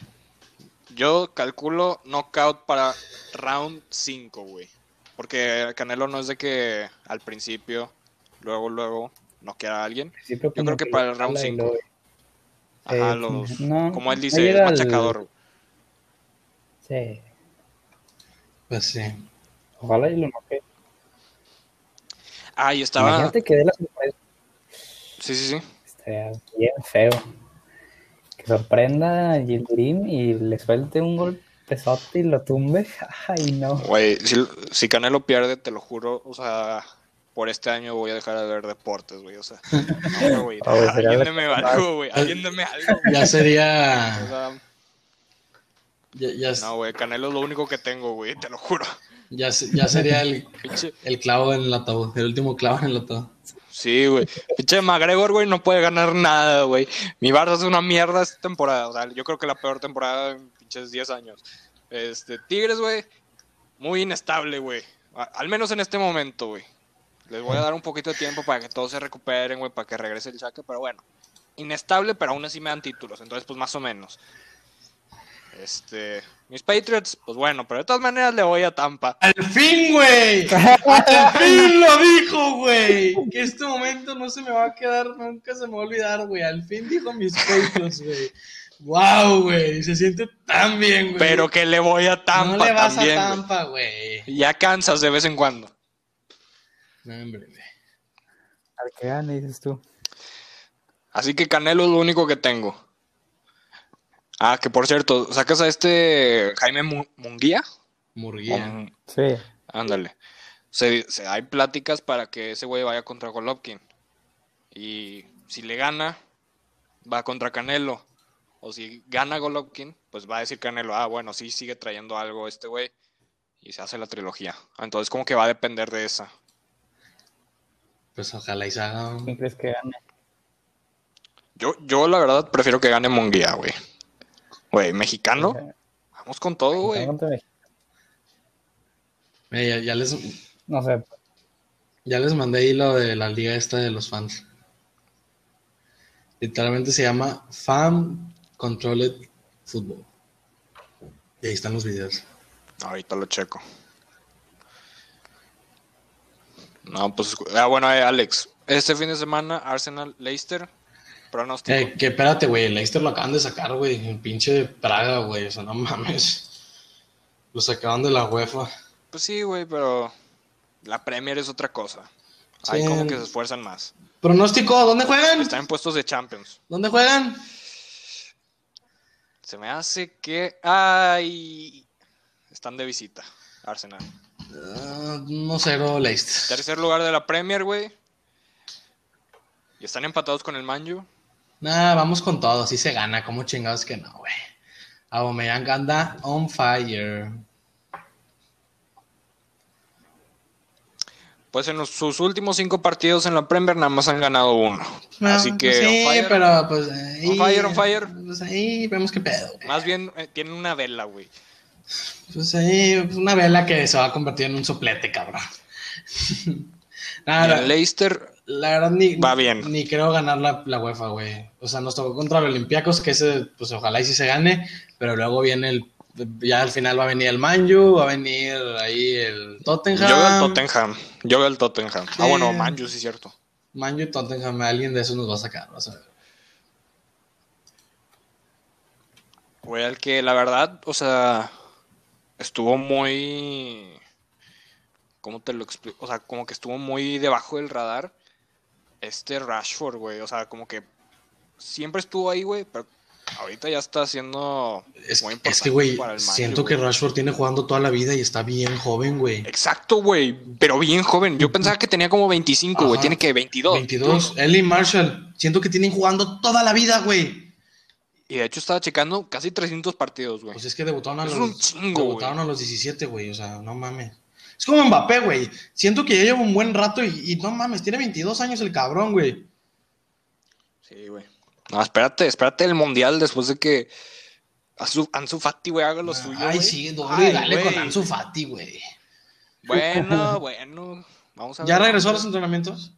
Yo calculo knockout para round 5, güey. Porque Canelo no es de que al principio, luego, luego, noqueara a alguien. Yo creo que para el round jala y 5. Ajá, Eh, los, no, como él dice, al- machacador. Sí. Pues sí. Ojalá y lo noquee. Ah, y estaba. Imagínate que dé la sorpresa. Sí, sí, sí. Estaría bien feo. Que sorprenda a Gildirim y le suelte un golpezote y lo tumbe. Ay, no. Güey, si, si Canelo pierde, te lo juro, o sea, por este año voy a dejar de ver deportes, güey, o sea. No, güey, alguien algo, güey, alguien deme algo. Ya O sería. sea, Ya, ya, no, güey, Canelo es lo único que tengo, güey, te lo juro. ya, ya sería el, el clavo en el ataúd. El último clavo en el ataúd. Sí, güey. Pinche McGregor, güey, no puede ganar nada, güey. Mi Barça es una mierda esta temporada. O sea, yo creo que la peor temporada en pinches 10 años. Este, Tigres, güey, muy inestable, güey. Al menos en este momento, güey. Les voy a dar un poquito de tiempo para que todos se recuperen, güey, para que regrese el Chaca, pero bueno. Inestable, pero aún así me dan títulos, entonces pues más o menos. Este, mis Patriots, pues bueno, pero de todas maneras le voy a Tampa. ¡Al fin, güey! ¡Al fin lo dijo, güey! Que este momento no se me va a quedar, nunca se me va a olvidar, güey. Al fin dijo mis peitos, güey. ¡Wow, güey! Se siente tan bien, güey. Pero que le voy a Tampa no le vas también. a. Tampa, güey. Ya cansas de vez en cuando. No, hombre. Al que gane, dices tú. Así que Canelo es lo único que tengo. Ah, que por cierto, sacas a este Jaime Mu- Munguía. Murguía. Um, Sí. ándale. Se, se- hay pláticas para que ese güey vaya contra Golovkin. Y si le gana, va contra Canelo. O si gana Golovkin, pues va a decir Canelo, ah, bueno, sí sigue trayendo algo este güey. Y se hace la trilogía. Entonces como que va a depender de esa. Pues ojalá y se haga. ¿Quién crees que gane? Yo, yo la verdad prefiero que gane Munguía, güey. Güey, mexicano. Vamos con todo, güey. Eh, ya, ya les, No sé. ya les mandé ahí lo de la liga esta de los fans. Literalmente se llama Fan Controlled Football. Y ahí están los videos. Ahorita lo checo. No, pues, ah, bueno, eh, Alex, este fin de semana Arsenal Leicester, pronóstico. Eh, que espérate, güey, el Leicester lo acaban de sacar, güey, en pinche Praga, güey, o sea, no mames. Lo sacaban de la UEFA. Pues sí, güey, pero la Premier es otra cosa. Ahí Sí. como que se esfuerzan más. Pronóstico, ¿dónde juegan? Están en puestos de Champions. ¿Dónde juegan? Se me hace que... Ay, están de visita, Arsenal. Ah, no cero Leicester. Tercer lugar de la Premier, güey. Y están empatados con el Manju. Nah, vamos con todo, así se gana, como chingados que no, güey. Aubameyang anda on fire. Pues en los- sus últimos cinco partidos en la Premier nada más han ganado uno. No, Así que... pues sí, on fire. pero pues ahí, On fire, on fire. Pues ahí vemos qué pedo, güey. Más bien eh, tienen una vela, güey. Pues ahí, pues una vela que se va a convertir en un soplete, cabrón. Nada, el Leicester, la verdad ni, Va bien. ni creo ganar la, la UEFA, güey. O sea, nos tocó contra los Olympiacos, que ese, pues ojalá y sí se gane, pero luego viene el, ya al final va a venir el Manju, va a venir ahí el Tottenham. yo veo el Tottenham. Yo veo el Tottenham. Ah, bueno, Manju, sí es cierto. Manju y Tottenham, alguien de esos nos va a sacar, vas a ver. Güey, al que la verdad, o sea, estuvo muy. ¿Cómo te lo explico? O sea, como que estuvo muy debajo del radar. Este Rashford, güey. O sea, como que siempre estuvo ahí, güey, pero Ahorita ya está siendo Es, muy es importante que, güey, para el Madrid, siento que. Rashford tiene jugando toda la vida y está bien joven, güey. Exacto, güey, pero bien joven. Yo pensaba que tenía como 25, güey, tiene que 22. 22. Ellie Marshall, siento que tienen jugando toda la vida, güey. Y de hecho estaba checando casi 300 partidos, güey. Pues es que debutaron a Es los, un chingo, debutaron a los 17, güey. O sea, no mames. Es como Mbappé, güey. Siento que ya lleva un buen rato y, y no mames, tiene 22 años el cabrón, güey. Sí, güey. No, espérate, espérate el mundial después de que Ansu, Ansu Fati, güey, haga lo suyo. Ay, güey. sí, doble, Ay, dale con güey. Ansu Fati, güey. Bueno, bueno. Vamos a ver. ¿Ya regresó a los entrenamientos?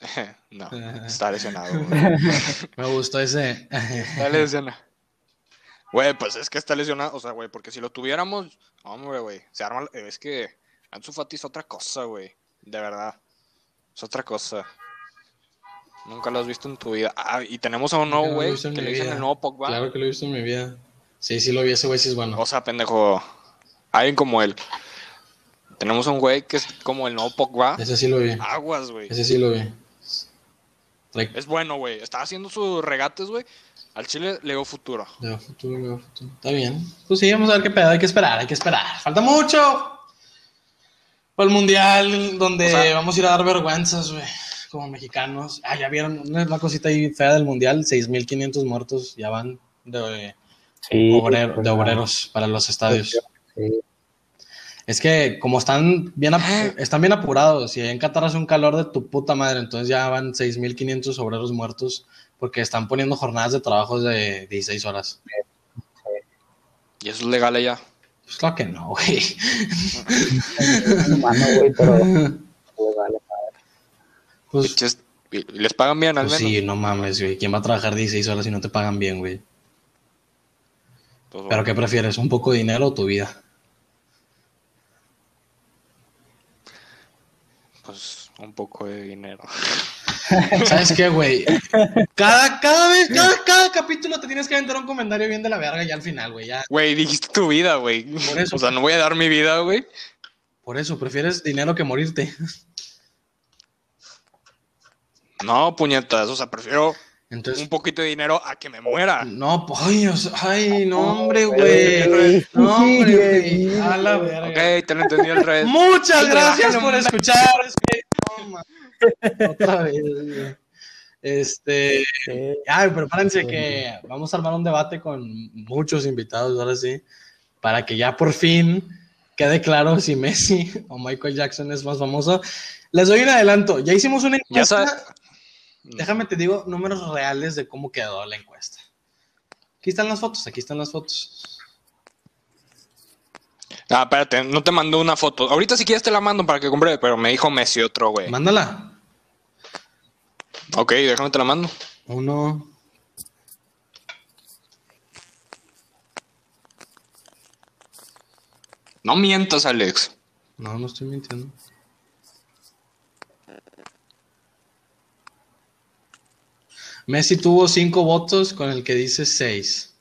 no, está lesionado. güey. Me gustó ese. Está lesionado. Güey, pues es que está lesionado. O sea, güey, porque si lo tuviéramos, hombre, güey, se arma. Es que Ansu Fati es otra cosa, güey. De verdad. Es otra cosa. Nunca lo has visto en tu vida. Ah, y tenemos a un nuevo, güey, que le dicen el nuevo Pogba. Claro que lo he visto en mi vida. Sí, sí lo vi, ese güey sí es bueno. O sea, pendejo. Alguien como él. Tenemos a un güey que es como el nuevo Pogba. Ese sí lo vi. Aguas, güey. Ese sí lo vi. Es bueno, güey. Está haciendo sus regates, güey. Al Chile le dio futuro. Le da futuro, le da futuro. Está bien. Pues sí, vamos a ver qué pedo. Hay que esperar, hay que esperar. Falta mucho. Para el mundial, donde O sea- vamos a ir a dar vergüenzas, güey. Como mexicanos. Ah, ya vieron una, cosita ahí fea del mundial. 6.500 muertos ya van de, Sí, obrero- pues, de obreros para los estadios. Sí. Es que como están bien, ap- están bien apurados y en Qatar hace un calor de tu puta madre, entonces ya van 6.500 obreros muertos porque están poniendo jornadas de trabajo de 16 horas. Y eso es legal allá. Pues claro que no, güey. Es humano, güey, pero pues, Pues, les pagan bien al pues menos. sí, no mames, güey. ¿Quién va a trabajar 16 horas si no te pagan bien, güey? Pues, ¿Pero qué prefieres, un poco de dinero o tu vida? Pues un poco de dinero. ¿Sabes qué, güey? Cada, cada vez, cada, cada capítulo te tienes que aventar un comentario bien de la verga ya al final, güey. Ya. Güey, dijiste tu vida, güey. Por eso. O sea, no voy a dar mi vida, güey. Por eso, prefieres dinero que morirte. No, puñetas. O sea, prefiero Entonces, un poquito de dinero a que me muera. No, pollos. Ay, no, hombre, güey. No, hombre, güey. A la verga. Ok, te lo entendí al revés. Muchas gracias por escuchar. Otra vez, güey. Este. Ay, prepárense que vamos a armar un debate con muchos invitados, ahora sí, para que ya por fin quede claro si Messi o Michael Jackson es más famoso. Les doy un adelanto. Ya hicimos una Ya encuesta. sabes. Déjame te digo números reales de cómo quedó la encuesta. Aquí están las fotos, aquí están las fotos. Ah, espérate, no te mandó una foto. Ahorita si quieres te la mando para que compre, pero me dijo Messi otro, güey. Mándala. Ok, déjame te la mando. Uno. No mientas, Alex. No, no estoy mintiendo. Messi tuvo cinco votos con el que dice seis.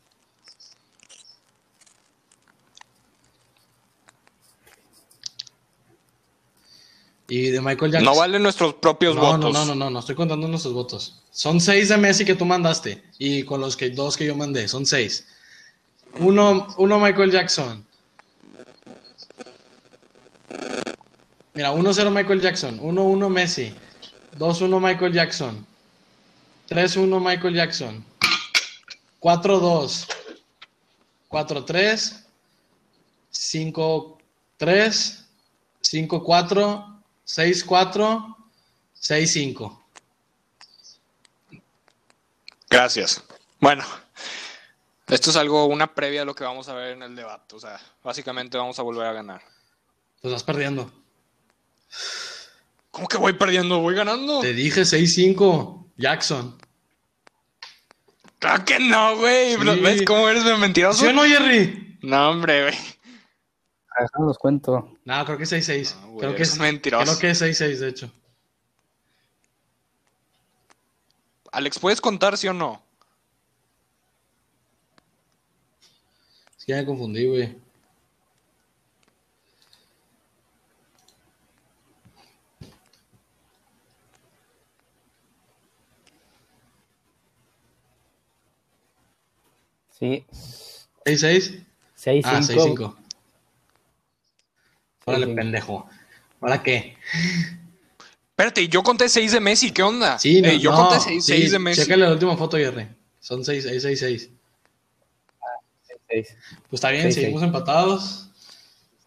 Y de Michael Jackson. No valen nuestros propios no, votos. No, no, no, no, no estoy contando nuestros votos. Son seis de Messi que tú mandaste y con los que dos que yo mandé, son seis. Uno, uno Michael Jackson. Mira, 1-0 Michael Jackson, 1-1 Messi, 2-1 Michael Jackson, 3-1 Michael Jackson, 4-2, 4-3, 5-3, 5-4, 6-4, 6-5. Gracias. Bueno, esto es algo, una previa a lo que vamos a ver en el debate. O sea, básicamente vamos a volver a ganar. Pues vas perdiendo. ¿Cómo que voy perdiendo? ¿Voy ganando? Te dije 6-5, Jackson. Claro que no, güey. Sí. ¿Ves cómo eres de mentiroso? ¿Sí o no, Jerry? No, hombre, güey. Déjame los cuento. No, creo que es 6-6. No, güey, creo que es mentiroso. Creo que es 6-6, de hecho. Alex, ¿puedes contar sí o no? Es que ya me confundí, güey. Sí. 6-6. 6-5. Ah, 6-5. Órale, 6-5. pendejo. ¿Ahora qué? Espérate, yo conté 6 de Messi, ¿qué onda? Sí, no, Eh, yo no, conté 6 sí, de Messi. Chécale la última foto, Jerry. Son 6, 6, 6, 6. Seis. Pues está bien, Seis, seguimos empatados.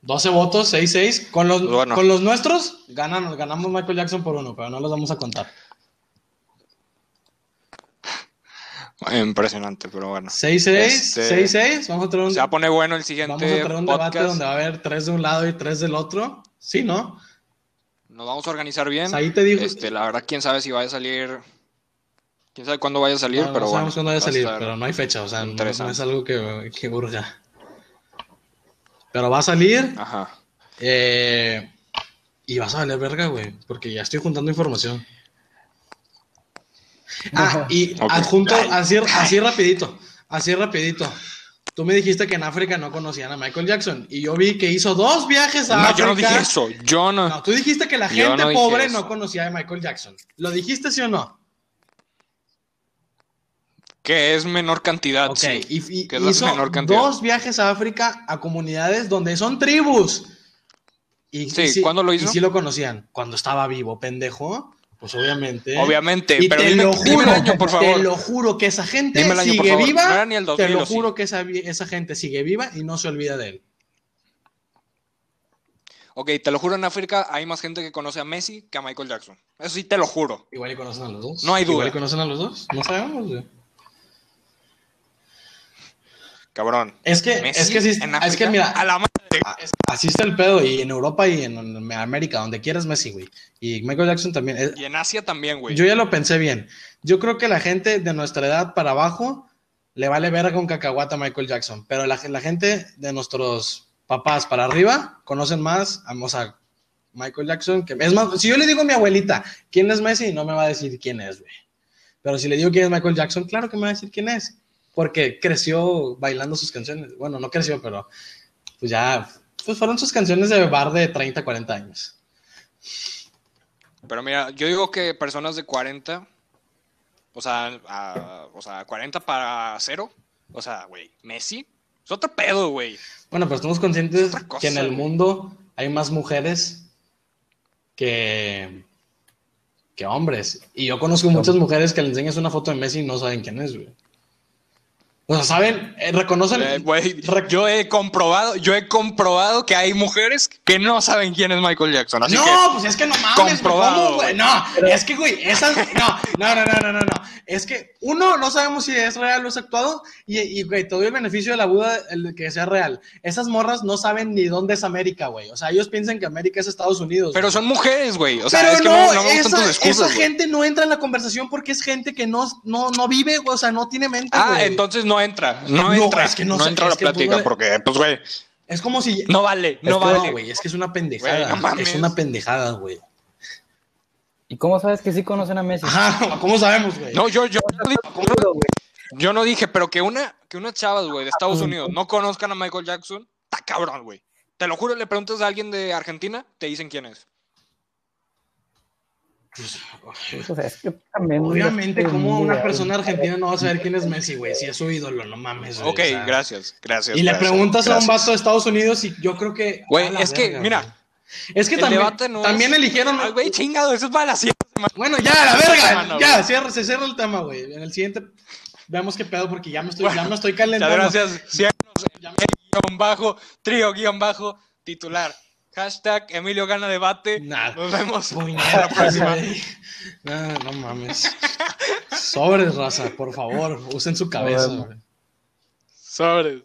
12 votos, 6, 6. Con los, bueno. con los nuestros ganan, ganamos Michael Jackson por uno, pero no los vamos a contar. Impresionante, pero bueno. 6, 6, Este, 6, 6. Vamos a tener un, Se va a poner bueno el vamos a siguiente tener un debate donde va a haber 3 de un lado y 3 del otro. Sí, ¿no? Nos vamos a organizar bien. Pues ahí te digo- Este, la verdad, quién sabe si vaya a salir. Quién sabe cuándo vaya a salir, No, pero no bueno. sabemos cuándo vaya a salir, pero no hay fecha, o sea, no, es algo que, que. Pero va a salir Ajá. eh, y vas a valer verga, güey, porque ya estoy juntando información. Ah, y adjunto, así, así rapidito, así rapidito. Tú me dijiste que en África no conocían a Michael Jackson y yo vi que hizo dos viajes a No, África. yo no dije eso. Yo no. No, tú dijiste que la gente no pobre no conocía a Michael Jackson. ¿Lo dijiste sí o no? Que es menor cantidad. Ok, sí. y, y que es la hizo menor cantidad. dos viajes a África a comunidades donde son tribus. Y, Sí, y ¿cuándo lo hizo? Y sí lo conocían. Cuando estaba vivo, pendejo. Pues obviamente. Obviamente, Y pero te dime, lo dime juro, el año, por favor. Te lo juro que esa gente Dime el año, por sigue favor. viva. No era ni el 2000, te lo ¿o sí? juro que esa, esa gente sigue viva y no se olvida de él. Ok, te lo juro, en África hay más gente que conoce a Messi que a Michael Jackson. Eso sí te lo juro. Igual y conocen a los dos. No hay duda. Igual y conocen a los dos. No sabemos, güey. Cabrón. Es que, Messi es que sí, en es África, que mira, a la madre. Ah, Así está el pedo, y en Europa y en, en América, donde quieras Messi, güey. Y Michael Jackson también. Es- Y en Asia también, güey. yo ya lo pensé bien. Yo creo que la gente de nuestra edad para abajo le vale ver con cacahuata a Michael Jackson, pero la, la gente de nuestros papás para arriba conocen más a, Michael Jackson. Que, es más, si yo le digo a mi abuelita quién es Messi, no me va a decir quién es, güey. Pero si le digo quién es Michael Jackson, claro que me va a decir quién es. Porque creció bailando sus canciones. Bueno, no creció, pero pues ya, pues fueron sus canciones de bar de 30, 40 años. Pero mira, yo digo que personas de 40, o sea, a, o sea, 40 para cero, o sea, güey, Messi, es otro pedo, güey. Bueno, pero estamos conscientes cosa, que en el mundo hay más mujeres que, que hombres. Y yo conozco muchas mujeres que le enseñas una foto de Messi y no saben quién es, güey. O sea, ¿saben? Eh, reconocen. Eh, rec- yo he comprobado, yo he comprobado que hay mujeres que no saben quién es Michael Jackson. Así no, que, pues es que no mames, comprobado, ¿cómo, güey? No, es que, güey, esas. No, no, no, no, no, no. Es que, uno, no sabemos si es real o es actuado. Y, y, güey, te doy el beneficio de la duda el que sea real. Esas morras no saben ni dónde es América, güey. O sea, ellos piensan que América es Estados Unidos. pero güey. son mujeres, güey. O sea, pero es que no, no, no me gustan esa, tus excusas, esa gente no entra en la conversación porque es gente que no, no, no vive, güey, o sea, no tiene mente, Ah, güey. entonces no entra, no, No, entra, es que no no, entra a la que, pues, plática porque, pues, güey, Es como si... no vale, no Es que vale. güey, es que es una pendejada. No es una pendejada, güey. ¿Y cómo sabes que sí conocen a Messi? Ajá, ¿cómo sabemos, güey? No, yo, yo, yo, dije- Seguro, güey. yo no dije, pero que una, que unas chavas, güey, de Estados. Unidos no conozcan a Michael Jackson, está cabrón, güey. Te lo juro, le preguntas a alguien de Argentina, te dicen quién es. O sea, es que también. Obviamente, ¿cómo una persona argentina no va a saber quién es Messi, güey? Si es su ídolo, no mames, güey. Ok, o sea. gracias, gracias. Y le gracias, preguntas a un vato de Estados Unidos y yo creo que... Güey, es que, mira. Es que el también, debate no también es- eligieron... Ay, güey, chingado, eso es para la siguiente semana. Bueno, ya, la verga. semana, ya, güey. cierra, se cierra el tema, güey. En el siguiente veamos qué pedo porque ya me estoy, ya Bueno, me estoy calentando. gracias. Síganos en guion bajo, trío guion bajo, titular. Hashtag Emilio Gana Debate. Nada. Nos vemos Puñeta, la próxima. güey. No, mames. Sobres, raza, por favor, usen su cabeza. Sobres.